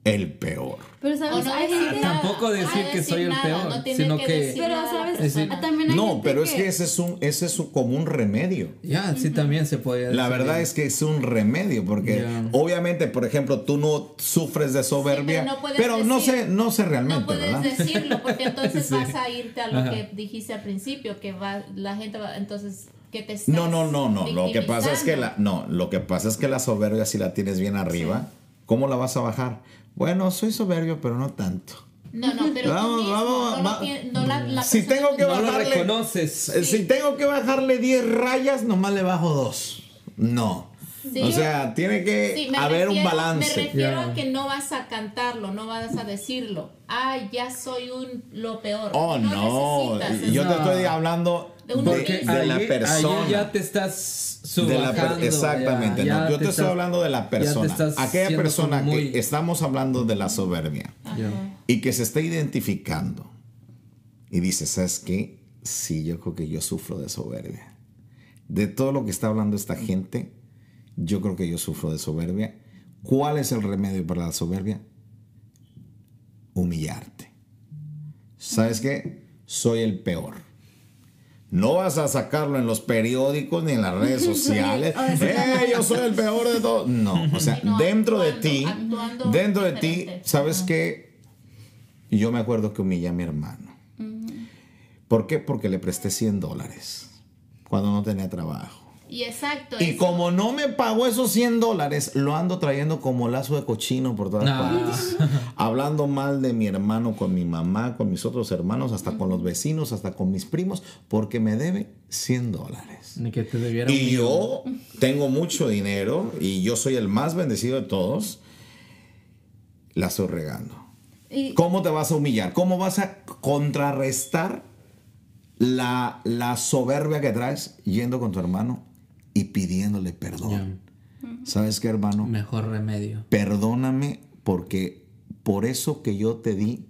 el peor. Pero sabes, no hay gente... Tampoco decir que soy el peor, no tiene sino que Pero la sabes, también hay No, gente pero es que ese es un, ese es un- como un remedio. Ya, sí también se puede La decir. verdad es que es un remedio, porque obviamente, por ejemplo, tú no sufres de soberbia, pero no puedes pero no sé, no sé realmente, No puedes ¿verdad? decirlo porque entonces Sí. vas a irte a lo Ajá. que dijiste al principio, que va, la gente va, entonces, que te estás No, no, no, no. Lo que pasa es que la, no, lo que pasa es que la soberbia si la tienes bien arriba, ¿cómo la vas a bajar? Bueno, soy soberbio, pero no tanto. No, no, pero tú Vamos, mismo vamos, no va- no la- la Si tengo que No lo bajarle- reconoces. Eh, Si tengo que bajarle 10 rayas, nomás le bajo dos. No. Sí. o sea, tiene que Sí, haber un balance. Me refiero a que no vas a cantarlo, no vas a decirlo. Ay, ya soy un lo peor. Oh, no. necesitas Yo te No. estoy hablando De la persona. ahí ya te estás De la per- exactamente, ya- no, ya yo te, estoy hablando de la persona. Aquella persona muy- que estamos hablando de la soberbia y que se está identificando y dice, ¿sabes qué? Sí, yo creo que yo sufro de soberbia. De todo lo que está hablando esta gente, yo creo que yo sufro de soberbia. ¿Cuál es el remedio para la soberbia? Humillarte. ¿Sabes qué? Soy el peor. No vas a sacarlo en los periódicos ni en las redes sociales. ¡Eh, yo soy el peor de todos! No, o sea, dentro de ti, dentro de ti. ¿sabes qué? Yo me acuerdo que humillé a mi hermano. ¿Por qué? Porque le presté 100 dólares cuando no tenía trabajo. Y exacto. Y eso- como no me pagó esos 100 dólares, lo ando trayendo como lazo de cochino por todas No. partes. Hablando mal de mi hermano con mi mamá, con mis otros hermanos, hasta con los vecinos, hasta con mis primos, porque me debe 100 dólares. Ni que te debiera Y yo tengo mucho dinero y yo soy el más bendecido de todos. La estoy regando. Y- ¿Cómo te vas a humillar? ¿Cómo vas a contrarrestar la, la soberbia que traes yendo con tu hermano y pidiéndole perdón? ¿Sabes qué, hermano? Mejor remedio. Perdóname porque por eso que yo te di,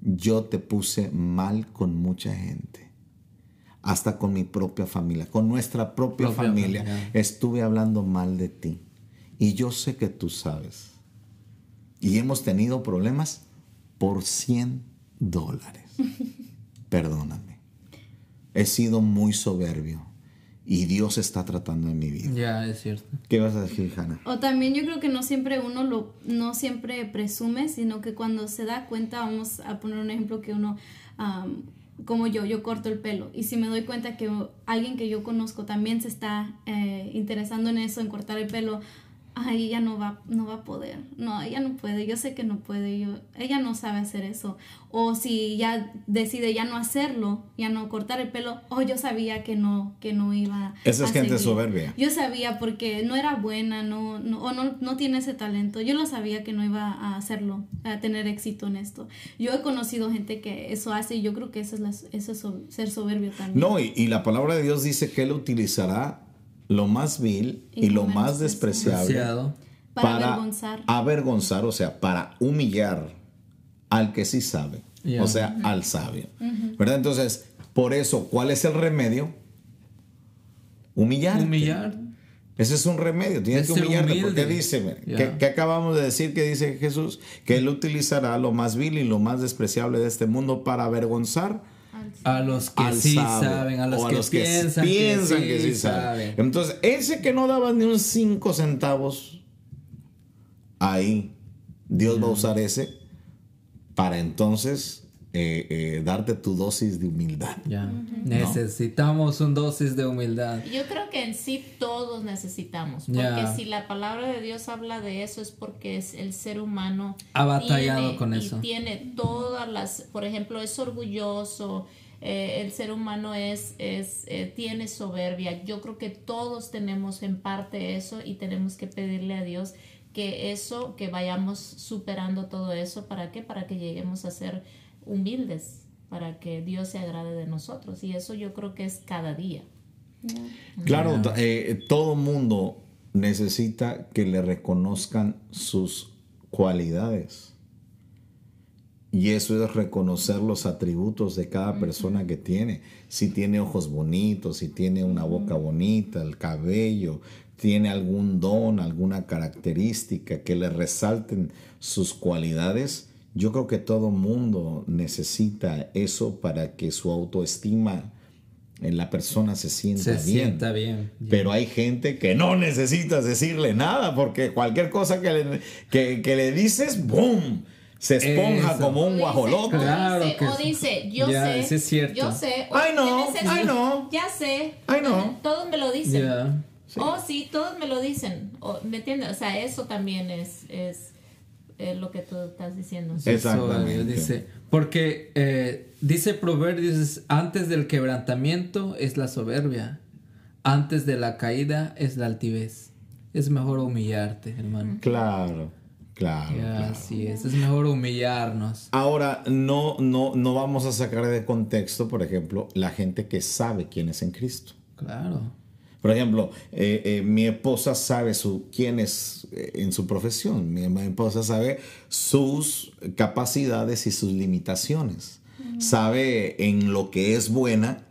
yo te puse mal con mucha gente. Hasta con mi propia familia, con nuestra propia, Propia familia, familia. estuve hablando mal de ti. Y yo sé que tú sabes. Y hemos tenido problemas por 100 dólares. Perdóname. He sido muy soberbio y Dios está tratando en mi vida. Ya, es cierto. ¿Qué vas a decir, Hannah? O también yo creo que no siempre uno lo, no siempre presume, sino que cuando se da cuenta, vamos a poner un ejemplo que uno, am, como yo, yo corto el pelo. Y si me doy cuenta que alguien que yo conozco también se está eh, interesando en eso, en cortar el pelo, ay, ella no va, no va a poder. No, ella no puede. Yo sé que no puede. Yo, ella no sabe hacer eso. O si ya decide ya no hacerlo, ya no cortar el pelo, oh, yo sabía que no, que no iba Esa es a gente seguir. soberbia. Yo sabía porque no era buena, no, no, o no, no tiene ese talento. Yo lo sabía que no iba a hacerlo, a tener éxito en esto. Yo he conocido gente que eso hace y yo creo que eso es, la- eso es so- ser soberbio también. No, y, y la palabra de Dios dice que Él utilizará lo más vil y, Y lo más despreciable. Para avergonzar. avergonzar, o sea, para humillar al que sí sabe, o sea, al sabio. ¿Verdad? Entonces, por eso, ¿cuál es el remedio? Humillar. Humillar. Ese es un remedio, tienes Es que humillarte. humilde. Porque dice, que, que acabamos de decir que dice Jesús, que Él utilizará lo más vil y lo más despreciable de este mundo para avergonzar A los que sí saben, a los o que, piensan, piensan que, sí saben. Entonces, ese que no daba ni un cinco centavos, ahí Dios va a usar ese para entonces eh, eh, darte tu dosis de humildad. Ya. Necesitamos un dosis de humildad. Yo creo que en sí todos necesitamos, porque si la palabra de Dios habla de eso es porque es el ser humano Ha batallado tiene- con y eso. tiene todas las, por ejemplo, es orgulloso, eh, el ser humano es, es eh, tiene soberbia. Yo creo que todos tenemos en parte eso y tenemos que pedirle a Dios que eso, que vayamos superando todo eso, ¿para qué? Para que lleguemos a ser humildes, para que Dios se agrade de nosotros. Y eso yo creo que es cada día. Claro, t- eh, todo mundo necesita que le reconozcan sus cualidades. Y eso es reconocer los atributos de cada persona que tiene. Si tiene ojos bonitos, si tiene una boca bonita, el cabello, tiene algún don, alguna característica que le resalten sus cualidades. Yo creo que todo mundo necesita eso para que su autoestima en la persona se sienta Se bien. sienta bien. Pero hay gente que no necesitas decirle nada porque cualquier cosa que le, que, que le dices, ¡boom! Se esponja Eso. como O un guajolote. O Claro dice, que o sí. dice, yo Ya, sé, sí es cierto. yo sé. o Ay, no, ay, no. Ya sé. Ay, no. Todos me lo dicen. Ya. Oh, sí, todos me lo dicen. O, ¿Me entiendes? O sea, eso también es, es, es lo que tú estás diciendo. Sí, Exactamente. soberbio, dice, porque eh, dice Proverbios, antes del quebrantamiento es la soberbia, antes de la caída es la altivez. Es mejor humillarte, hermano. Claro, claro. así es, es mejor humillarnos. Ahora, no, no, no vamos a sacar de contexto, por ejemplo, la gente que sabe quién es en Cristo. Claro. Por ejemplo, eh, eh, mi esposa sabe su, quién es eh, en su profesión. Mi, mi esposa sabe sus capacidades y sus limitaciones. Sabe en lo que es buena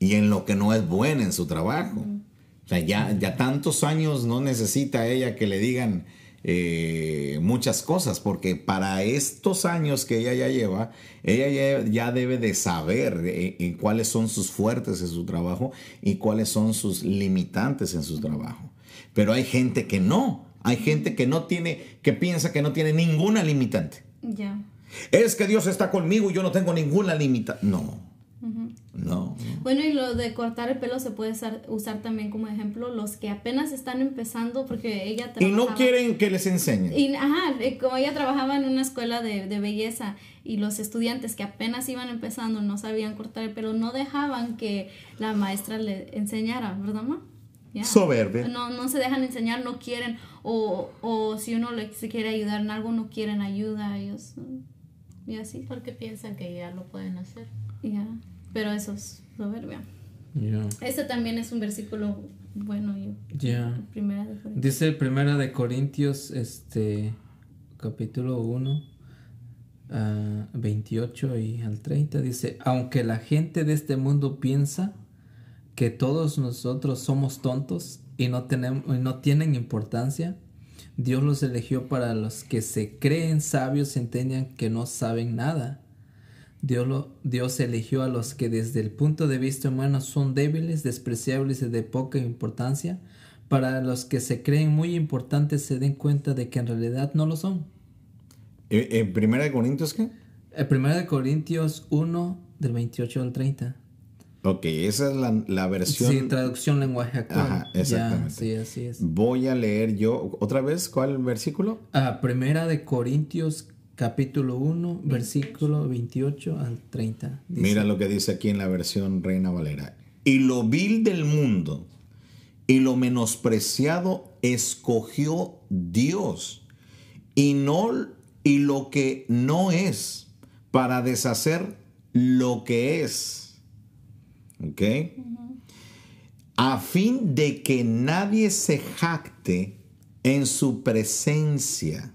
y en lo que no es buena en su trabajo. O sea, ya, ya tantos años no necesita ella que le digan eh, muchas cosas, porque para estos años que ella ya lleva, ella ya, ya debe de saber eh, eh, cuáles son sus fuertes en su trabajo y cuáles son sus limitantes en su trabajo. Pero hay gente que no, hay gente que no tiene, que piensa que no tiene ninguna limitante. Ya. Es que Dios está conmigo y yo no tengo ninguna limitante. No, no. Bueno, y lo de cortar el pelo se puede usar, usar también como ejemplo los que apenas están empezando porque ella Y no trabajaba- quieren que les enseñen. Y, ajá, eh, como ella trabajaba en una escuela de, de belleza y los estudiantes que apenas iban empezando no sabían cortar el pelo, no dejaban que la maestra le enseñara, ¿verdad, ma? Soberbia. No, no se dejan enseñar, no quieren, o, o si uno le, se quiere ayudar en algo, no quieren ayuda, ellos, y así, Porque piensan que ya lo pueden hacer. Pero eso es soberbia. Ya. Este también es un versículo bueno, yo. Ya. Primera de Corintios. Dice Primera de Corintios, este, capítulo 1, ah, 28 y al 30, dice, aunque la gente de este mundo piensa que todos nosotros somos tontos y no, tenemos, y no tienen importancia, Dios los eligió para los que se creen sabios y entiendan que no saben nada. Dios, lo, Dios eligió a los que desde el punto de vista humano son débiles, despreciables y de poca importancia, para los que se creen muy importantes se den cuenta de que en realidad no lo son. ¿En en Primera de Corintios qué? El 1 Corintios 1 del 28 al 30. Ok, esa es la, la versión. Sí, traducción lenguaje actual. Ajá, exactamente. Ya, sí, así es. Voy a leer yo, otra vez, ¿cuál versículo? Ah, primera de Corintios capítulo 1, versículo 28 al 30. Dice, Mira lo que dice aquí en la versión Reina Valera. Y lo vil del mundo y lo menospreciado escogió Dios y no y lo que no es para deshacer lo que es. ¿Ok? A fin de que nadie se jacte en su presencia.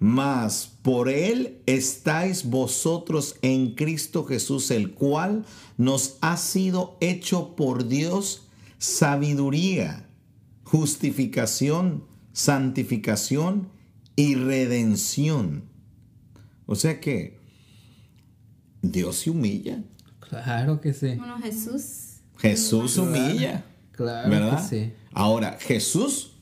Mas por él estáis vosotros en Cristo Jesús, el cual nos ha sido hecho por Dios sabiduría, justificación, santificación y redención. O sea que Dios se humilla. Claro que sí. Bueno, Jesús, Jesús se humilla. Claro ¿Verdad? que sí. Ahora, Jesús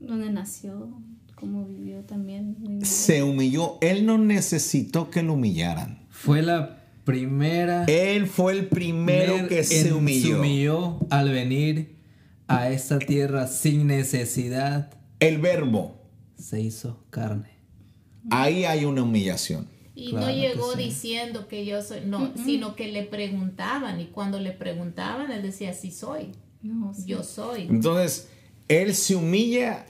donde nació, cómo vivió también. muy se humilló. Él no necesitó que lo humillaran. Fue la primera Él fue el primero Mer- que se humilló. humilló al venir a esta tierra sin necesidad. El verbo. Se hizo carne. Ahí hay una humillación. Y Claro no que llegó sí. diciendo que yo soy, no, sino que le preguntaban y cuando le preguntaban él decía, sí soy, No, sí. yo soy. Entonces, Él se humilla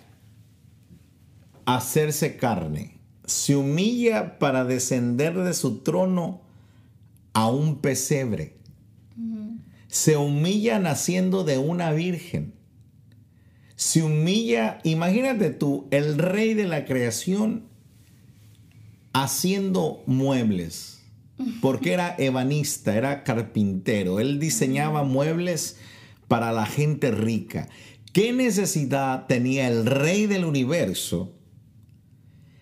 hacerse carne. Se humilla para descender de su trono a un pesebre. Se humilla naciendo de una virgen. Se humilla, imagínate tú, el rey de la creación haciendo muebles, porque era ebanista, era carpintero, él diseñaba muebles para la gente rica. ¿Qué necesidad tenía el rey del universo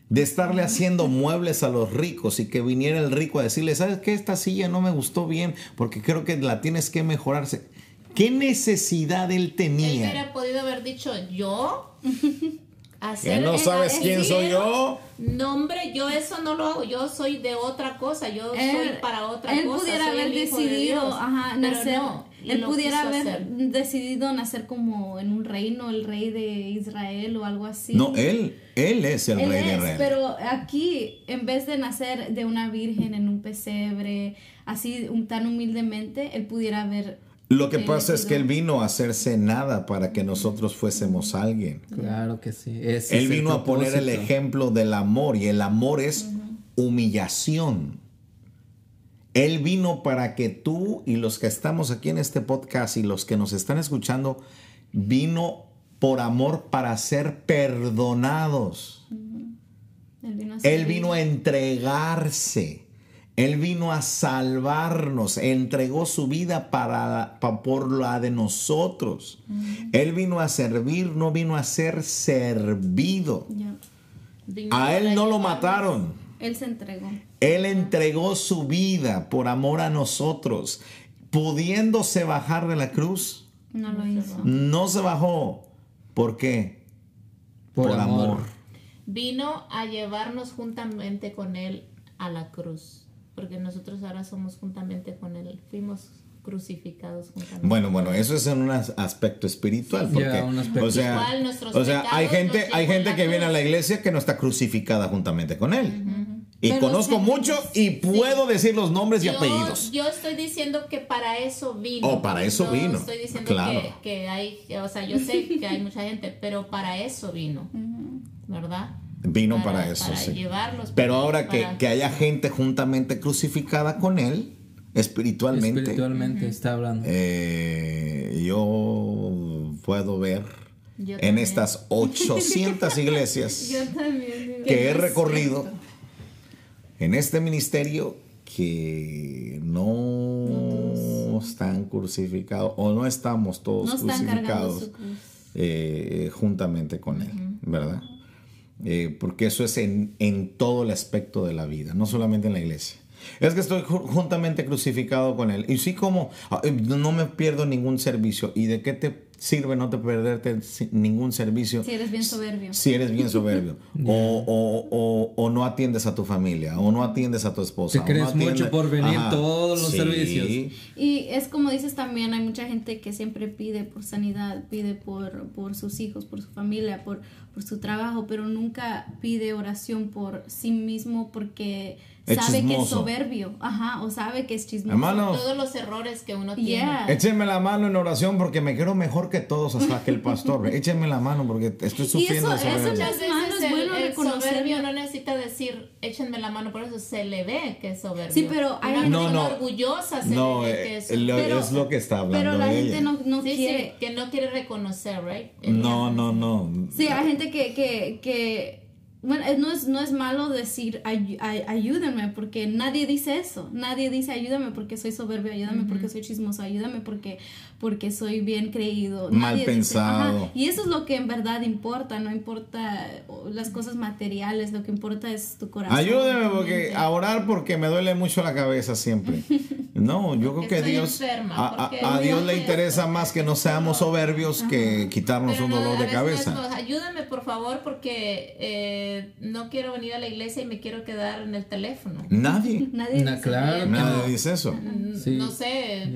de estarle haciendo muebles a los ricos y que viniera el rico a decirle, ¿sabes qué? Esta silla no me gustó bien porque creo que la tienes que mejorarse. ¿Qué necesidad él Él tenía? hubiera podido haber dicho, yo, ¿Que no sabes el quién soy dinero". yo? No, hombre, yo eso no lo hago, yo soy de otra cosa, yo soy Él- para otra él cosa. pudiera soy haber de decidido, ajá, Pero nacer, no, él pudiera haber hacer. decidido nacer como en un reino, el rey de Israel o algo así. No, él, él es el Él rey de Israel. pero aquí, en vez de nacer de una virgen en un pesebre, así un- tan humildemente, él pudiera haber... Lo que pasa es que él vino a hacerse nada para que nosotros fuésemos alguien. Claro que sí. Ese Él es el vino a poner el ejemplo del amor y el amor es humillación. Él vino para que tú y los que estamos aquí en este podcast y los que nos están escuchando, vino por amor para ser perdonados. Él vino a, Él servir. vino a entregarse. Él vino a salvarnos. Entregó su vida para, pa- por la de nosotros. Él vino a servir, no vino a ser servido. A él no lo mataron. Él se entregó. Él entregó su vida por amor a nosotros. Pudiéndose bajar de la cruz, No lo hizo. no se bajó. ¿Por qué? Por amor. Vino a llevarnos juntamente con él a la cruz, porque nosotros ahora somos juntamente con él, fuimos crucificados juntamente. Bueno, bueno, eso es en un as- aspecto espiritual, porque, Ya, un aspecto o sea, Igual nuestros o sea, hay gente, hay gente que viene a la iglesia que no está crucificada juntamente con él. Y Pero conozco mucho y puedo decir los nombres y apellidos. yo estoy diciendo que para eso vino. Oh, para eso No vino. Estoy diciendo Claro. que, que hay, o sea, yo sé que hay mucha gente, pero para eso vino, ¿verdad? Vino para, eso, para sí. llevarlos. Pero ahora que, para- que haya gente juntamente crucificada con él, espiritualmente, Espiritualmente está hablando. eh, yo puedo ver Yo en también. estas 800 iglesias Yo también digo. que he recorrido en este ministerio que no están crucificados o no estamos todos No crucificados eh, juntamente con él, ¿verdad? Eh, porque eso es en, en todo el aspecto de la vida, no solamente en la iglesia. Es que estoy ju- juntamente crucificado con él. Y sí como ah, eh, no me pierdo ningún servicio. ¿Y de qué te sirve no te perderte ningún servicio? Si eres bien soberbio. Si eres bien soberbio. o, o- o- o no atiendes a tu familia. O no atiendes a tu esposa. Te crees no mucho por venir todos los Sí. servicios. Y es como dices también, hay mucha gente que siempre pide por sanidad, pide por, por sus hijos, por su familia, por, por su trabajo, pero nunca pide oración por sí mismo porque Es sabe que es chismoso. soberbio, ajá, o sabe que es chismoso. Hermano, Todos los errores que uno tiene. Yeah. échenme la mano en oración porque me quiero mejor que todos hasta que el pastor. Échenme la mano porque estoy Y sufriendo eso- de eso ya- Muchas veces es el, bueno el reconocerlo. soberbio no necesita decir échenme la mano, por eso se le ve que es soberbio. Sí, pero hay- Una No, persona no. orgullosa se No, le ve eh, que es lo- Pero- es lo que está hablando Pero la ella. gente no, no Sí, quiere. sí, que no quiere reconocer, right? No, no, no. Sí, hay gente que, que, que bueno, no es, no es malo decir "Ay- ay- ayúdenme, porque nadie dice eso. Nadie dice ayúdame porque soy soberbio, ayúdame porque soy chismoso, ayúdame porque, porque soy bien creído. Mal Nadie pensado. Y eso es lo que en verdad importa, no importa las cosas materiales, lo que importa es tu corazón. Ayúdeme tu porque a orar porque me duele mucho la cabeza siempre. No, yo creo que estoy Dios enferma, a, a- porque a Dios le interesa esto. más que no seamos soberbios que quitarnos Pero un dolor de no cabeza. ayúdame por favor porque eh, no quiero venir a la iglesia y me quiero quedar en el teléfono. Nadie, Nadie Na- dice, claro nadie no. dice eso. Sí. No sé,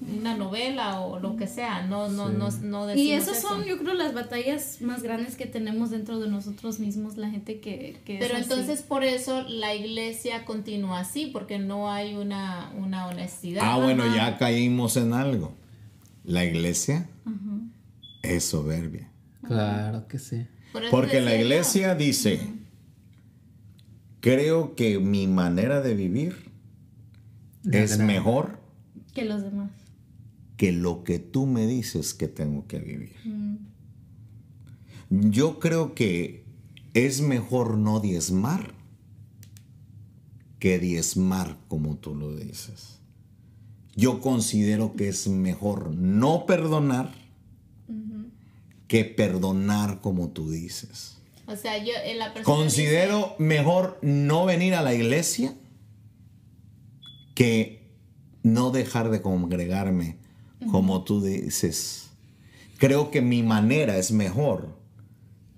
una novela o lo que sea, no, no, no, no Y decimos esas son, eso. yo creo, las batallas más grandes que tenemos dentro de nosotros mismos, la gente que... que es Pero así. entonces por eso la iglesia continúa así, porque no hay una, una honestidad. Ah, bueno, ya caímos en algo. La iglesia es soberbia. Claro que sí. Por Porque la iglesia dice, creo que mi manera de vivir De es verdad. mejor Que los demás. que lo que tú me dices que tengo que vivir. Mm. Yo creo que es mejor no diezmar que diezmar como tú lo dices. Yo considero que es mejor no perdonar que perdonar como tú dices. O sea, yo, eh, la persona Considero mejor no venir a la iglesia que no dejar de congregarme como tú dices. Creo que mi manera es mejor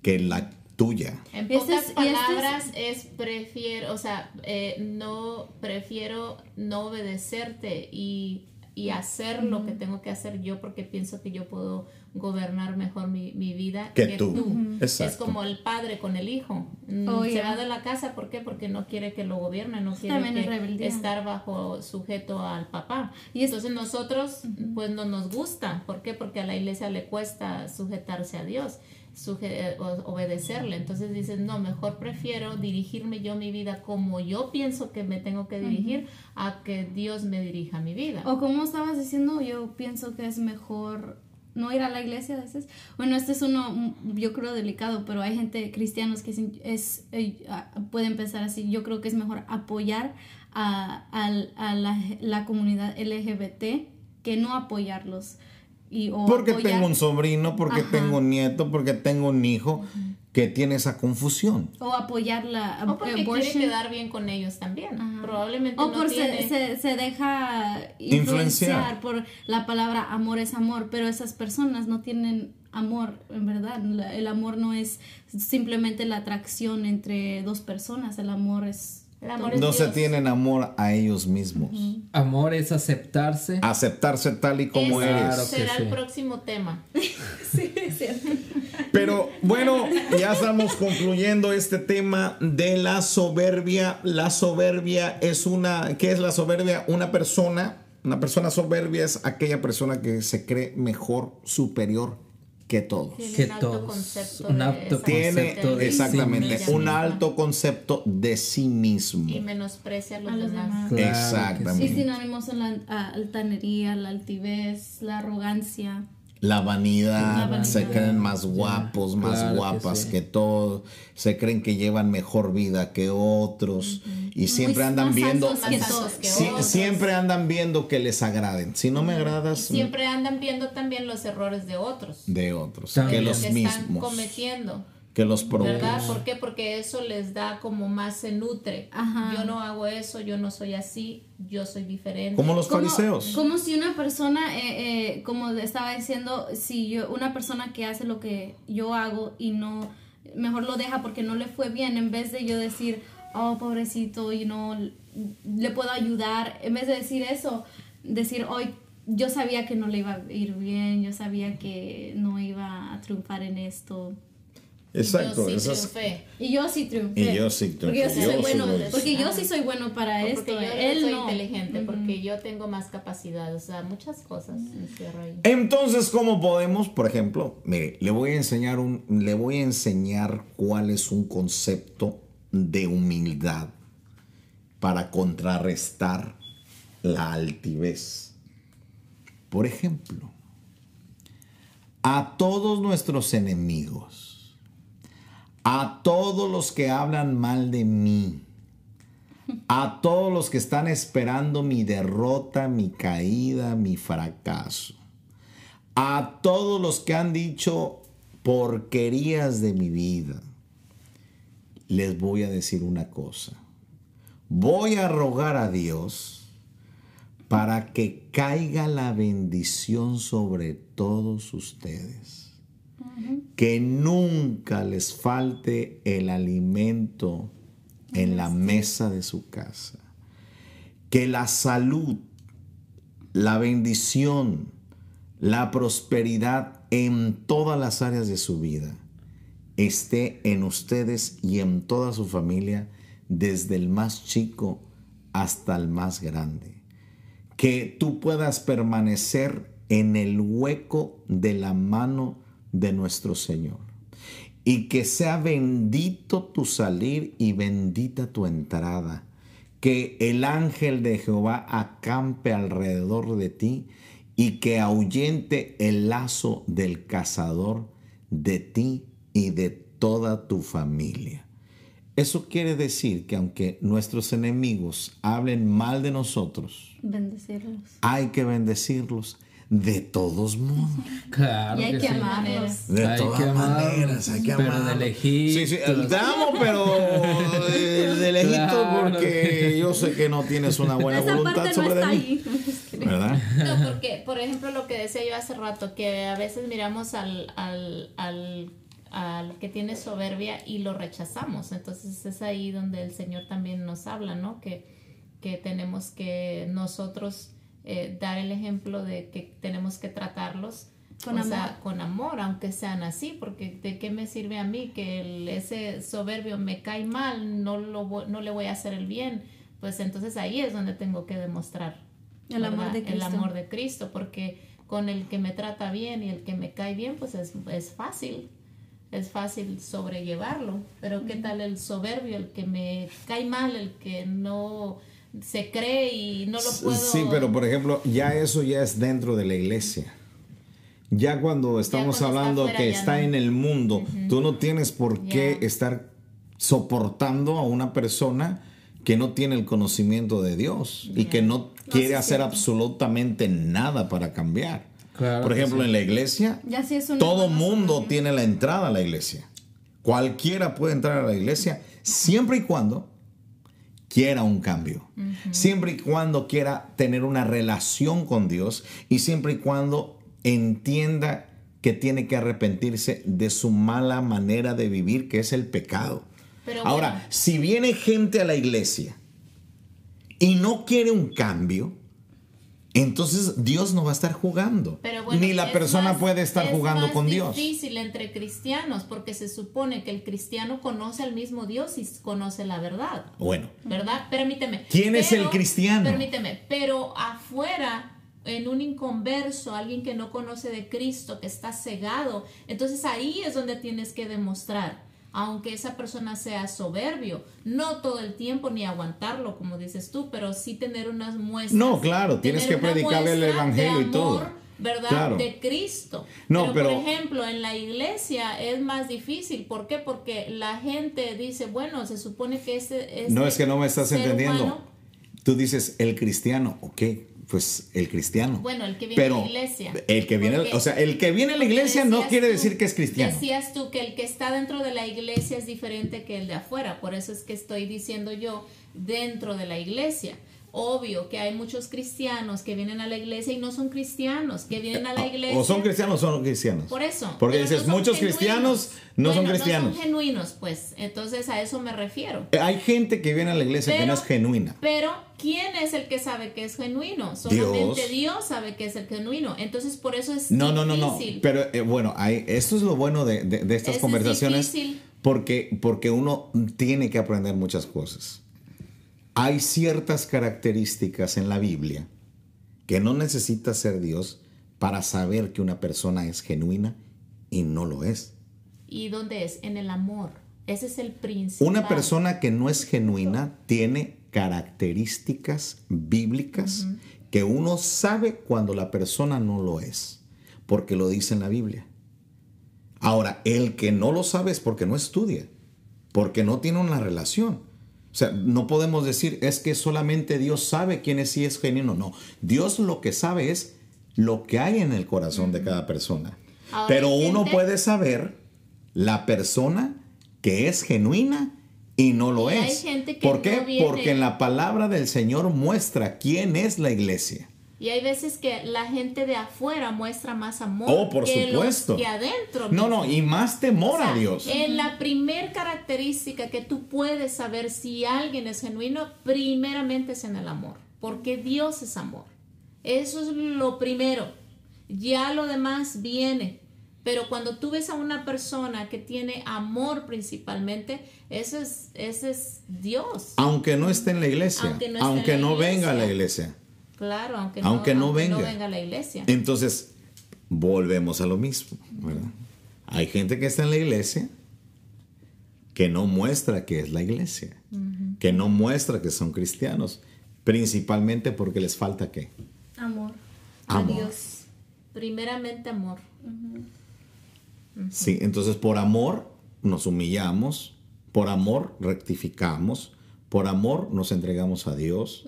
que la tuya. en Ese es- pocas este es- palabras es prefiero, o sea, eh, no prefiero no obedecerte y, y hacer lo que tengo que hacer yo porque pienso que yo puedo gobernar mejor mi, mi vida Que que, tú. tú. Exacto. Es como el padre con el hijo. Oh, Se yeah. va de la casa, ¿por qué? Porque no quiere que lo gobierne, no quiere es que estar bajo sujeto al papá. Y es- Entonces nosotros pues no nos gusta. ¿Por qué? Porque a la iglesia le cuesta sujetarse a Dios, obedecerle. Entonces dices, no, mejor prefiero dirigirme yo mi vida como yo pienso que me tengo que dirigir a que Dios me dirija mi vida. O como estabas diciendo, yo pienso que es mejor no ir a la iglesia a veces. Bueno, este es uno, yo creo, delicado, pero hay gente, cristianos, que sin- es, eh, ah, puede empezar así. Yo creo que es mejor apoyar a, a la, la comunidad LGBT que no apoyarlos. Y, o Porque apoyar- tengo un sobrino, porque Ajá. tengo un nieto, porque tengo un hijo que tiene esa confusión. O apoyar la o porque quiere abortion. quedar bien con ellos también. Ajá. Probablemente O no por se- tiene... se, se deja Influenciar. influenciar por la palabra amor es amor, pero esas personas no tienen amor, en verdad. El amor no es simplemente la atracción entre dos personas, el amor es... El amor es No se Dios. tienen amor a ellos mismos. Amor es aceptarse. Aceptarse tal y como eres. Claro que será el sí. próximo tema. Sí, es cierto. Pero bueno, ya estamos concluyendo este tema de la soberbia. La soberbia es una, ¿qué es la soberbia? Una persona, una persona soberbia es aquella persona que se cree mejor, superior que todos. Tiene Que un alto todos. concepto Un alto Tiene concepto de exactamente un alto concepto de sí mismo. y menosprecia a los, A los demás. demás. Claro Exactamente. Sí, sinónimos son la altanería, la altivez, la arrogancia. La vanidad, La vanidad. se creen más guapos, más claro que guapas sí. que todos, se creen que llevan mejor vida que otros y siempre Muy andan más viendo, altos que todos. siempre andan viendo que les agraden. Si no me Y agradas, siempre andan viendo también los errores de otros. de otros, También. que lo los que están mismos, cometiendo. Que los propios. ¿Verdad? ¿Por qué? Porque eso les da como más se nutre. Ajá. Yo no hago eso, yo no soy así, yo soy diferente. Como los Como- fariseos. Como si una persona, eh, eh, como estaba diciendo, si yo, una persona que hace lo que yo hago y no, mejor lo deja porque no le fue bien, en vez de yo decir, oh, pobrecito, y no, le puedo ayudar, en vez de decir eso, decir, hoy yo sabía que no le iba a ir bien, yo sabía que no iba a triunfar en esto. Exacto, yo sí triunfé. Y yo sí triunfé. Y yo sí Porque yo sí triunfé. soy Yo bueno, soy- porque yo sí soy bueno para O esto. porque yo Él soy no. inteligente, porque yo tengo más capacidad, o sea, muchas cosas ahí. Entonces, ¿cómo podemos, por ejemplo, mire, le voy a enseñar un, le voy a enseñar cuál es un concepto de humildad para contrarrestar la altivez. Por ejemplo, a todos nuestros enemigos, a todos los que hablan mal de mí, a todos los que están esperando mi derrota, mi caída, mi fracaso, a todos los que han dicho porquerías de mi vida, les voy a decir una cosa. Voy a rogar a Dios para que caiga la bendición sobre todos ustedes. Que nunca les falte el alimento en la mesa de su casa. Que la salud, la bendición, la prosperidad en todas las áreas de su vida esté en ustedes y en toda su familia, desde el más chico hasta el más grande. Que tú puedas permanecer en el hueco de la mano de nuestro Señor. Y que sea bendito tu salir y bendita tu entrada. Que el ángel de Jehová acampe alrededor de ti y que ahuyente el lazo del cazador de ti y de toda tu familia. Eso quiere decir que aunque nuestros enemigos hablen mal de nosotros, Bendecirlos. hay que bendecirlos de todos modos. Claro Y hay que sí. amarlos. De Hay todas que amarlos, maneras, hay que pero de amarlos. lejitos. Sí, sí, te amo, pero de, de lejito Claro. porque yo sé que no tienes una buena Esa voluntad parte no sobre de está mí. ahí. ¿Verdad? No, porque, por ejemplo, lo que decía yo hace rato, que a veces miramos al, al, al, al que tiene soberbia y lo rechazamos. Entonces es ahí donde el Señor también nos habla, ¿no? Que, que tenemos que nosotros eh, dar el ejemplo de que tenemos que tratarlos Con sea, amor. con amor, aunque sean así, porque ¿de qué me sirve a mí que el- ese soberbio me cae mal, no, lo, no le voy a hacer el bien? Pues entonces ahí es donde tengo que demostrar El amor de Cristo. El amor de Cristo, porque con el que me trata bien y el que me cae bien, pues es, es fácil. Es fácil sobrellevarlo. Pero ¿qué tal el soberbio, el que me cae mal, el que no se cree y no lo puedo... Sí, pero por ejemplo, ya eso ya es dentro de la iglesia. Ya cuando estamos cuando está hablando que está no. en el mundo, tú no tienes por qué estar soportando a una persona que no tiene el conocimiento de Dios y que no quiere sí, hacer cierto. absolutamente nada para cambiar. Claro por ejemplo, sí. en la iglesia, Ya sí es todo mundo tiene la entrada a la iglesia. Cualquiera puede entrar a la iglesia siempre y cuando quiera un cambio. Siempre y cuando quiera tener una relación con Dios y siempre y cuando entienda que tiene que arrepentirse de su mala manera de vivir, que es el pecado. Pero Ahora, bueno. si viene gente a la iglesia y no quiere un cambio, entonces Dios no va a estar jugando. Pero bueno, Ni la es persona más- puede estar es jugando más con Dios. difícil entre cristianos porque se supone que el cristiano conoce al mismo Dios y conoce la verdad. Bueno, ¿Verdad? Permíteme. ¿Quién es el cristiano? Permíteme, pero afuera, en un inconverso, alguien que no conoce de Cristo, que está cegado, entonces ahí es donde tienes que demostrar, aunque esa persona sea soberbio, no todo el tiempo ni aguantarlo, como dices tú, pero sí tener unas muestras. No, claro, tienes que predicarle el evangelio y todo. ¿Verdad? Claro. De Cristo. No, pero, pero- por ejemplo, en la iglesia es más difícil. ¿Por qué? Porque la gente dice, bueno, se supone que este. no este es que no me estás entendiendo. humano- Tú dices el cristiano, ok, pues el cristiano. Bueno, el que viene Pero a la iglesia. El que viene, o sea, el que viene a la iglesia no quiere tú- decir que es cristiano. Decías tú que el que está dentro de la iglesia es diferente que el de afuera. Por eso es que estoy diciendo yo dentro de la iglesia. Obvio que hay muchos cristianos que vienen a la iglesia y no son cristianos, que vienen a la iglesia. O son cristianos o son cristianos. Por eso. Porque dices, no muchos genuinos. cristianos no son cristianos. No son genuinos, pues. Entonces a eso me refiero. Hay gente que viene a la iglesia que no es genuina. Pero, ¿quién es el que sabe que es genuino? Solamente Dios. Dios, sabe que es el genuino. Entonces, por eso es No, no, no, no. difícil. Pero eh, bueno, hay, esto es lo bueno de, de- de estas es conversaciones. difícil. Porque, porque uno tiene que aprender muchas cosas. Hay ciertas características en la Biblia que no necesita ser Dios para saber que una persona es genuina y no lo es. ¿Y dónde es? En el amor. Ese es el principal. Una persona que no es genuina tiene características bíblicas que uno sabe cuando la persona no lo es, porque lo dice en la Biblia. Ahora, el que no lo sabe es porque no estudia, porque no tiene una relación. O sea, no podemos decir es que solamente Dios sabe quién es y es genuino. No, Dios lo que sabe es lo que hay en el corazón de cada persona. Ahora, Pero uno puede saber la persona que es genuina y no lo Y es. gente que ¿Por qué? no Porque en la palabra del Señor muestra quién es la iglesia. Y hay veces que la gente de afuera muestra más amor Oh, por que supuesto. los que adentro. No, no, y más temor O sea, a Dios. En la primer característica que tú puedes saber si alguien es genuino, primeramente es en el amor, porque Dios es amor. Eso es lo primero. Ya lo demás viene. Pero cuando tú ves a una persona que tiene amor principalmente, ese es, ese es Dios. Aunque no esté en la iglesia, Aunque aunque no esté no, en la venga a la iglesia. Claro, aunque, Aunque no aunque venga. a la iglesia. Entonces, volvemos a lo mismo. ¿verdad? Hay gente que está en la iglesia que no muestra que es la iglesia, que no muestra que son cristianos, principalmente porque les falta qué? Amor. Amor. A Dios. Primeramente amor. Sí, entonces por amor nos humillamos, por amor rectificamos, por amor nos entregamos a Dios,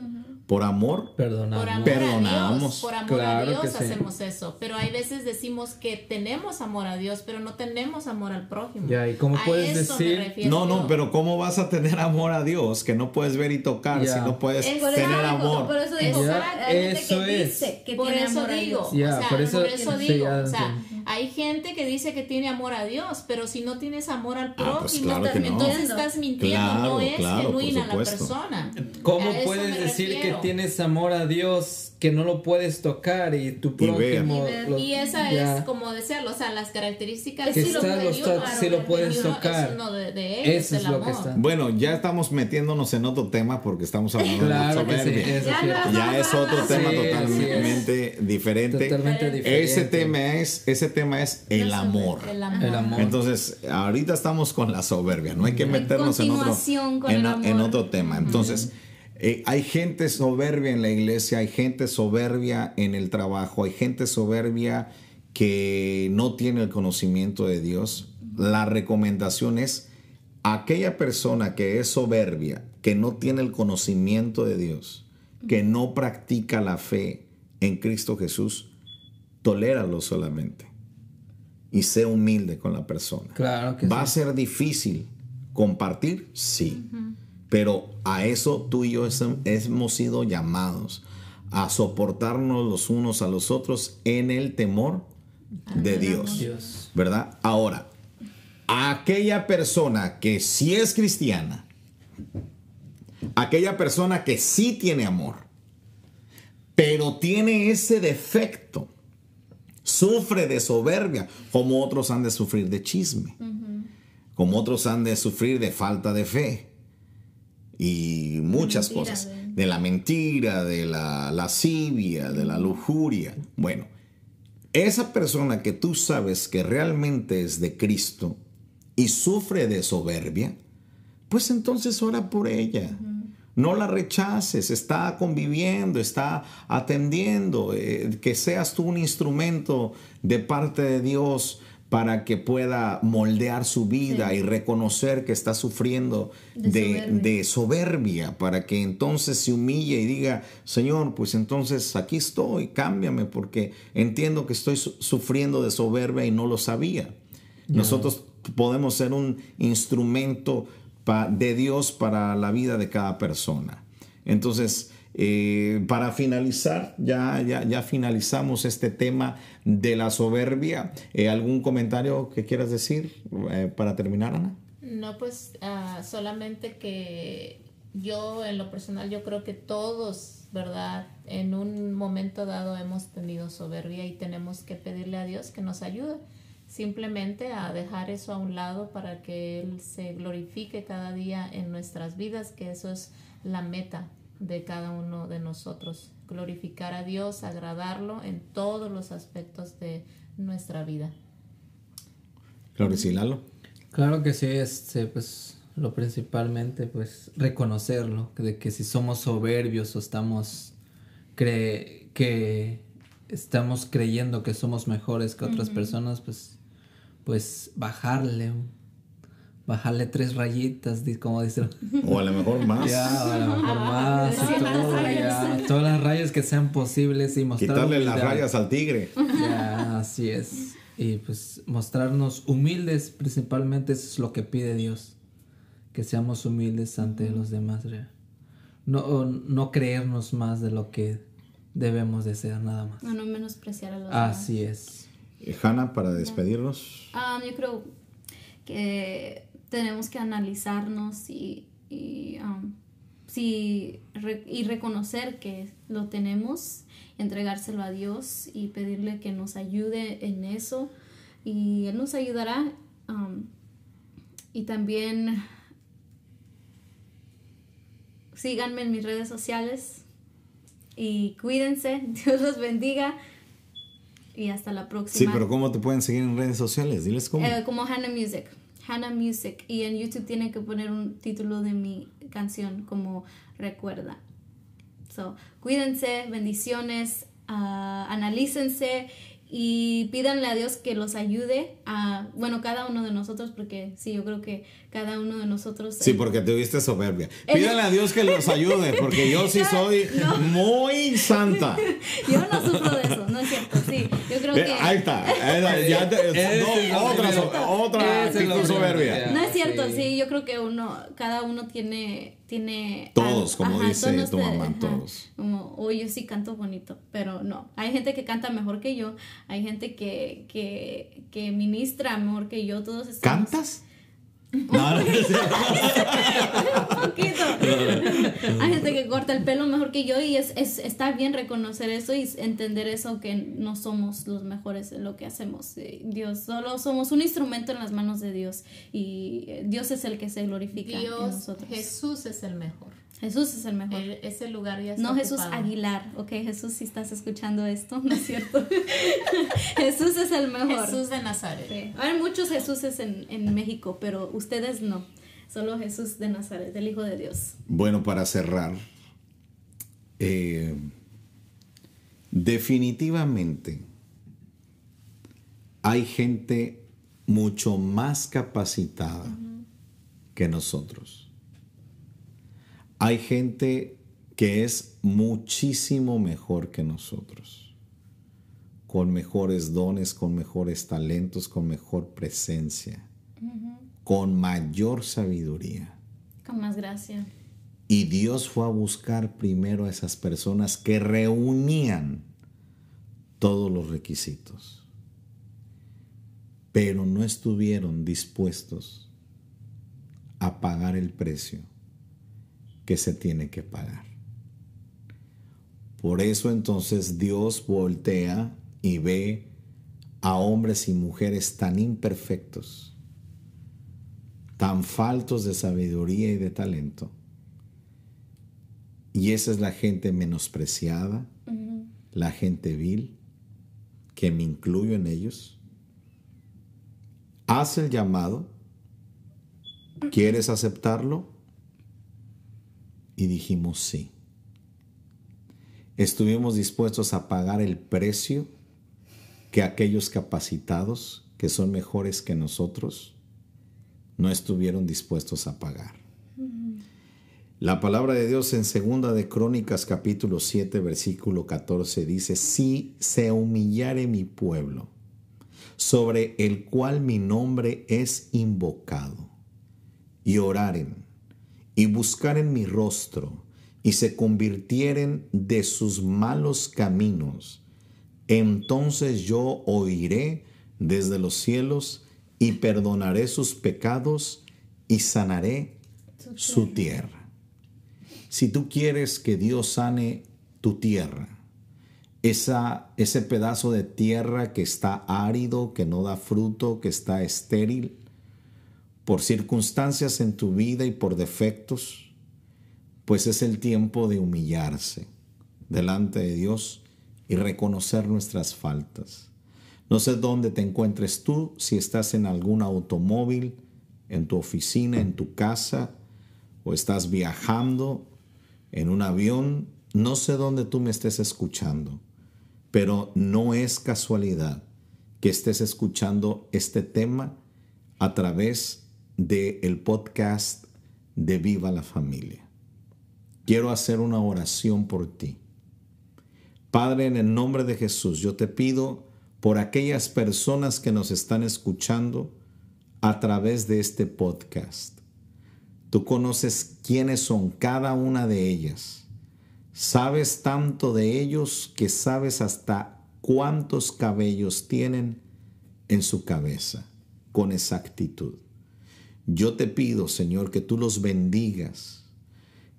por amor Perdonamos. Por amor Perdonamos. a Dios, por amor Claro a Dios sí. hacemos eso. Pero hay veces decimos que tenemos amor a Dios, pero no tenemos amor al prójimo. Ya, ¿y cómo A puedes eso decir- No, no, yo. pero ¿cómo vas a tener amor a Dios que no puedes ver y tocar Ya. si no puedes Es tener amor? Por eso digo, Ya, hay gente eso que es. dice que por tiene eso amor a digo, Dios. Ya, o sea, por eso- sí, sí, digo, o sea. Hay gente que dice que tiene amor a Dios, pero si no tienes amor al Ah, pues prójimo, claro no. entonces estás mintiendo, Claro, no es claro, genuina la persona. ¿Cómo A puedes decir refiero. que tienes amor a Dios que no lo puedes tocar y tu Y ver. prójimo Y lo- Y esa ya. es como decirlo, o sea, las características Que sí lo está- claro, sí puedes tocar. es uno de, de ellos, Eso es el lo que amor. está. Bueno, ya estamos metiéndonos en otro tema porque estamos hablando Claro de que sí, soberbia. eso Ya es no- otro tema Sí. Totalmente diferente. Ese tema es, ese tema es el amor. El amor. El amor. Entonces, ahorita estamos con la soberbia, no hay que meternos otro, a- en otro tema. Entonces, eh, hay gente soberbia en la iglesia, hay gente soberbia en el trabajo, hay gente soberbia que no tiene el conocimiento de Dios. La recomendación es aquella persona que es soberbia, que no tiene el conocimiento de Dios, que no practica la fe en Cristo Jesús, toléralo solamente y sé humilde con la persona. Claro que ¿Va a ser difícil compartir? Sí. Pero a eso tú y yo hemos sido llamados a soportarnos los unos a los otros en el temor de Dios. Dios. ¿Verdad? Ahora, aquella persona que sí es cristiana, aquella persona que sí tiene amor, pero tiene ese defecto. Sufre de soberbia, como otros han de sufrir de chisme, como otros han de sufrir de falta de fe y muchas mentira, cosas. de- De la mentira, de la lascivia, de la lujuria. Bueno, esa persona que tú sabes que realmente es de Cristo y sufre de soberbia, pues entonces ora por ella. No la rechaces, está conviviendo, está atendiendo, eh, que seas tú un instrumento de parte de Dios para que pueda moldear su vida Sí. y reconocer que está sufriendo De de, soberbia. de soberbia, para que entonces se humille y diga, Señor, pues entonces aquí estoy, cámbiame, porque entiendo que estoy su- sufriendo de soberbia y no lo sabía. Nosotros podemos ser un instrumento de Dios para la vida de cada persona. Entonces, eh, para finalizar, ya, ya, ya finalizamos este tema de la soberbia. Eh, ¿Algún comentario que quieras decir eh, para terminar, Ana? No, pues ah, solamente que yo en lo personal yo creo que todos, ¿verdad? En un momento dado hemos tenido soberbia y tenemos que pedirle a Dios que nos ayude simplemente a dejar eso a un lado para que Él se glorifique cada día en nuestras vidas, que eso es la meta de cada uno de nosotros, glorificar a Dios, agradarlo en todos los aspectos de nuestra vida. Claro, y Lalo. Claro que sí, este, pues lo principalmente, pues reconocerlo, de que si somos soberbios o estamos cre que estamos creyendo que somos mejores que otras personas, pues, pues bajarle, bajarle tres rayitas, como dicen. O a lo mejor más. Ya, o a lo mejor más y todo, ya, todas las rayas que sean posibles y mostrar Quitarle las rayas al tigre. Ya, así es. Y pues mostrarnos humildes, principalmente eso es lo que pide Dios. Que seamos humildes ante los demás. ya. No, no creernos más de lo que debemos de ser, nada más. A no menospreciar a los demás. Así es. Eh, Hanna, para despedirnos. Ah, yo creo que tenemos que analizarnos y, y, um, y reconocer que lo tenemos, entregárselo a Dios y pedirle que nos ayude en eso y Él nos ayudará. um, y también síganme en mis redes sociales y cuídense, Dios los bendiga y hasta la próxima. Sí, pero ¿cómo te pueden seguir en redes sociales? Diles cómo. Eh, como Hannah Music. Hannah Music. Y en YouTube tienen que poner un título de mi canción como Recuerda. So, cuídense, bendiciones, ah, analícense y pídanle a Dios que los ayude a, bueno, cada uno de nosotros, porque sí, yo creo que cada uno de nosotros... Sí, porque tuviste soberbia. El- Pídale a Dios que los ayude, porque yo sí soy muy santa. Yo no sufro de eso, no es cierto, sí. Yo creo Eh, que... Ahí está. ya te- no, otra, otra es actitud soberbia. No es cierto, sí. sí. yo creo que uno, cada uno tiene, tiene. Todos, como dice todos tu mamá, ajá, todos. Como, oh, yo sí canto bonito, pero no. Hay gente que canta mejor que yo, hay gente que, que, que ministra mejor que yo, todos estamos. ¿Cantas? No, no. Un poquito. hay gente que corta el pelo mejor que yo y es, es, está bien reconocer eso y entender eso que no somos los mejores en lo que hacemos. Eh, Dios, solo somos un instrumento en las manos de Dios y eh, Dios es el que se glorifica en Dios, nosotros. Jesús es el mejor. Jesús es el mejor. El- ese lugar ya está no Jesús ocupado. Aguilar, ok Jesús, si estás escuchando esto, no es cierto. Jesús es el mejor. Jesús de Nazaret. Sí. Hay muchos Jesuses en, en México, pero ustedes no. Solo Jesús de Nazaret, el Hijo de Dios. Bueno, para cerrar, eh, definitivamente hay gente mucho más capacitada que nosotros. Hay gente que es muchísimo mejor que nosotros, con mejores dones, con mejores talentos, con mejor presencia, con mayor sabiduría. Con más gracia. Y Dios fue a buscar primero a esas personas que reunían todos los requisitos, pero no estuvieron dispuestos a pagar el precio que se tiene que pagar. Por eso entonces Dios voltea y ve a hombres y mujeres tan imperfectos, tan faltos de sabiduría y de talento. Y esa es la gente menospreciada, la gente vil, que me incluyo en ellos. Haz el llamado. ¿Quieres aceptarlo? Y dijimos sí. Estuvimos dispuestos a pagar el precio que aquellos capacitados, que son mejores que nosotros, no estuvieron dispuestos a pagar. La palabra de Dios en segunda de Crónicas capítulo 7 versículo 14 dice, si se humillare mi pueblo, sobre el cual mi nombre es invocado, y oraren, y buscaren mi rostro, y se convirtieren de sus malos caminos, entonces yo oiré desde los cielos y perdonaré sus pecados y sanaré su tierra. Si tú quieres que Dios sane tu tierra, esa, ese pedazo de tierra que está árido, que no da fruto, que está estéril, por circunstancias en tu vida y por defectos, pues es el tiempo de humillarse delante de Dios y reconocer nuestras faltas. No sé dónde te encuentres tú, si estás en algún automóvil, en tu oficina, en tu casa, o estás viajando en un avión, no sé dónde tú me estés escuchando, pero no es casualidad que estés escuchando este tema a través del el podcast de Viva la Familia. Quiero hacer una oración por ti. Padre, en el nombre de Jesús, yo te pido por aquellas personas que nos están escuchando a través de este podcast. Tú conoces quiénes son cada una de ellas. Sabes tanto de ellos que sabes hasta cuántos cabellos tienen en su cabeza con exactitud. Yo te pido, Señor, que tú los bendigas,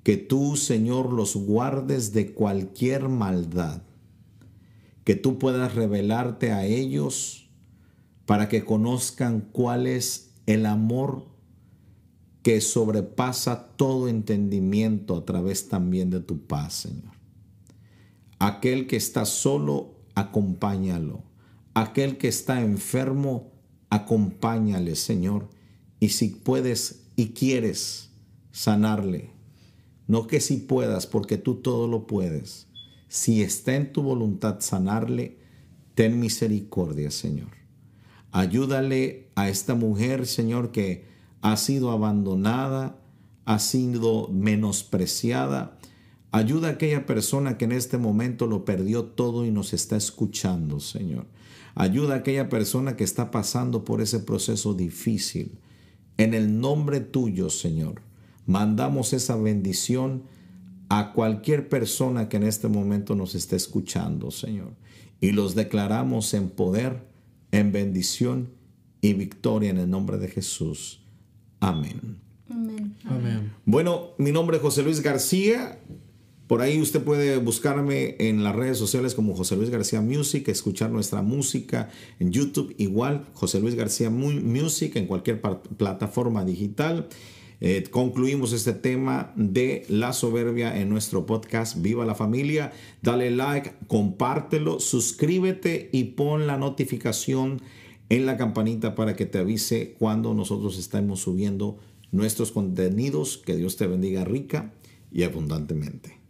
que tú, Señor, los guardes de cualquier maldad, que tú puedas revelarte a ellos para que conozcan cuál es el amor que sobrepasa todo entendimiento a través también de tu paz, Señor. Aquel que está solo, acompáñalo. Aquel que está enfermo, acompáñale, Señor. Y si puedes y quieres sanarle, no que si puedas, porque tú todo lo puedes. Si está en tu voluntad sanarle, ten misericordia, Señor. Ayúdale a esta mujer, Señor, que ha sido abandonada, ha sido menospreciada. Ayuda a aquella persona que en este momento lo perdió todo y nos está escuchando, Señor. Ayuda a aquella persona que está pasando por ese proceso difícil. En el nombre tuyo, Señor, mandamos esa bendición a cualquier persona que en este momento nos esté escuchando, Señor. Y los declaramos en poder, en bendición y victoria en el nombre de Jesús. Amén. Amén. Bueno, mi nombre es José Luis García. Por ahí usted puede buscarme en las redes sociales como José Luis García Music, escuchar nuestra música en YouTube, igual José Luis García Music en cualquier plataforma digital. Eh, concluimos este tema de la soberbia en nuestro podcast Viva la Familia. Dale like, compártelo, suscríbete y pon la notificación en la campanita para que te avise cuando nosotros estemos subiendo nuestros contenidos. Que Dios te bendiga rica y abundantemente.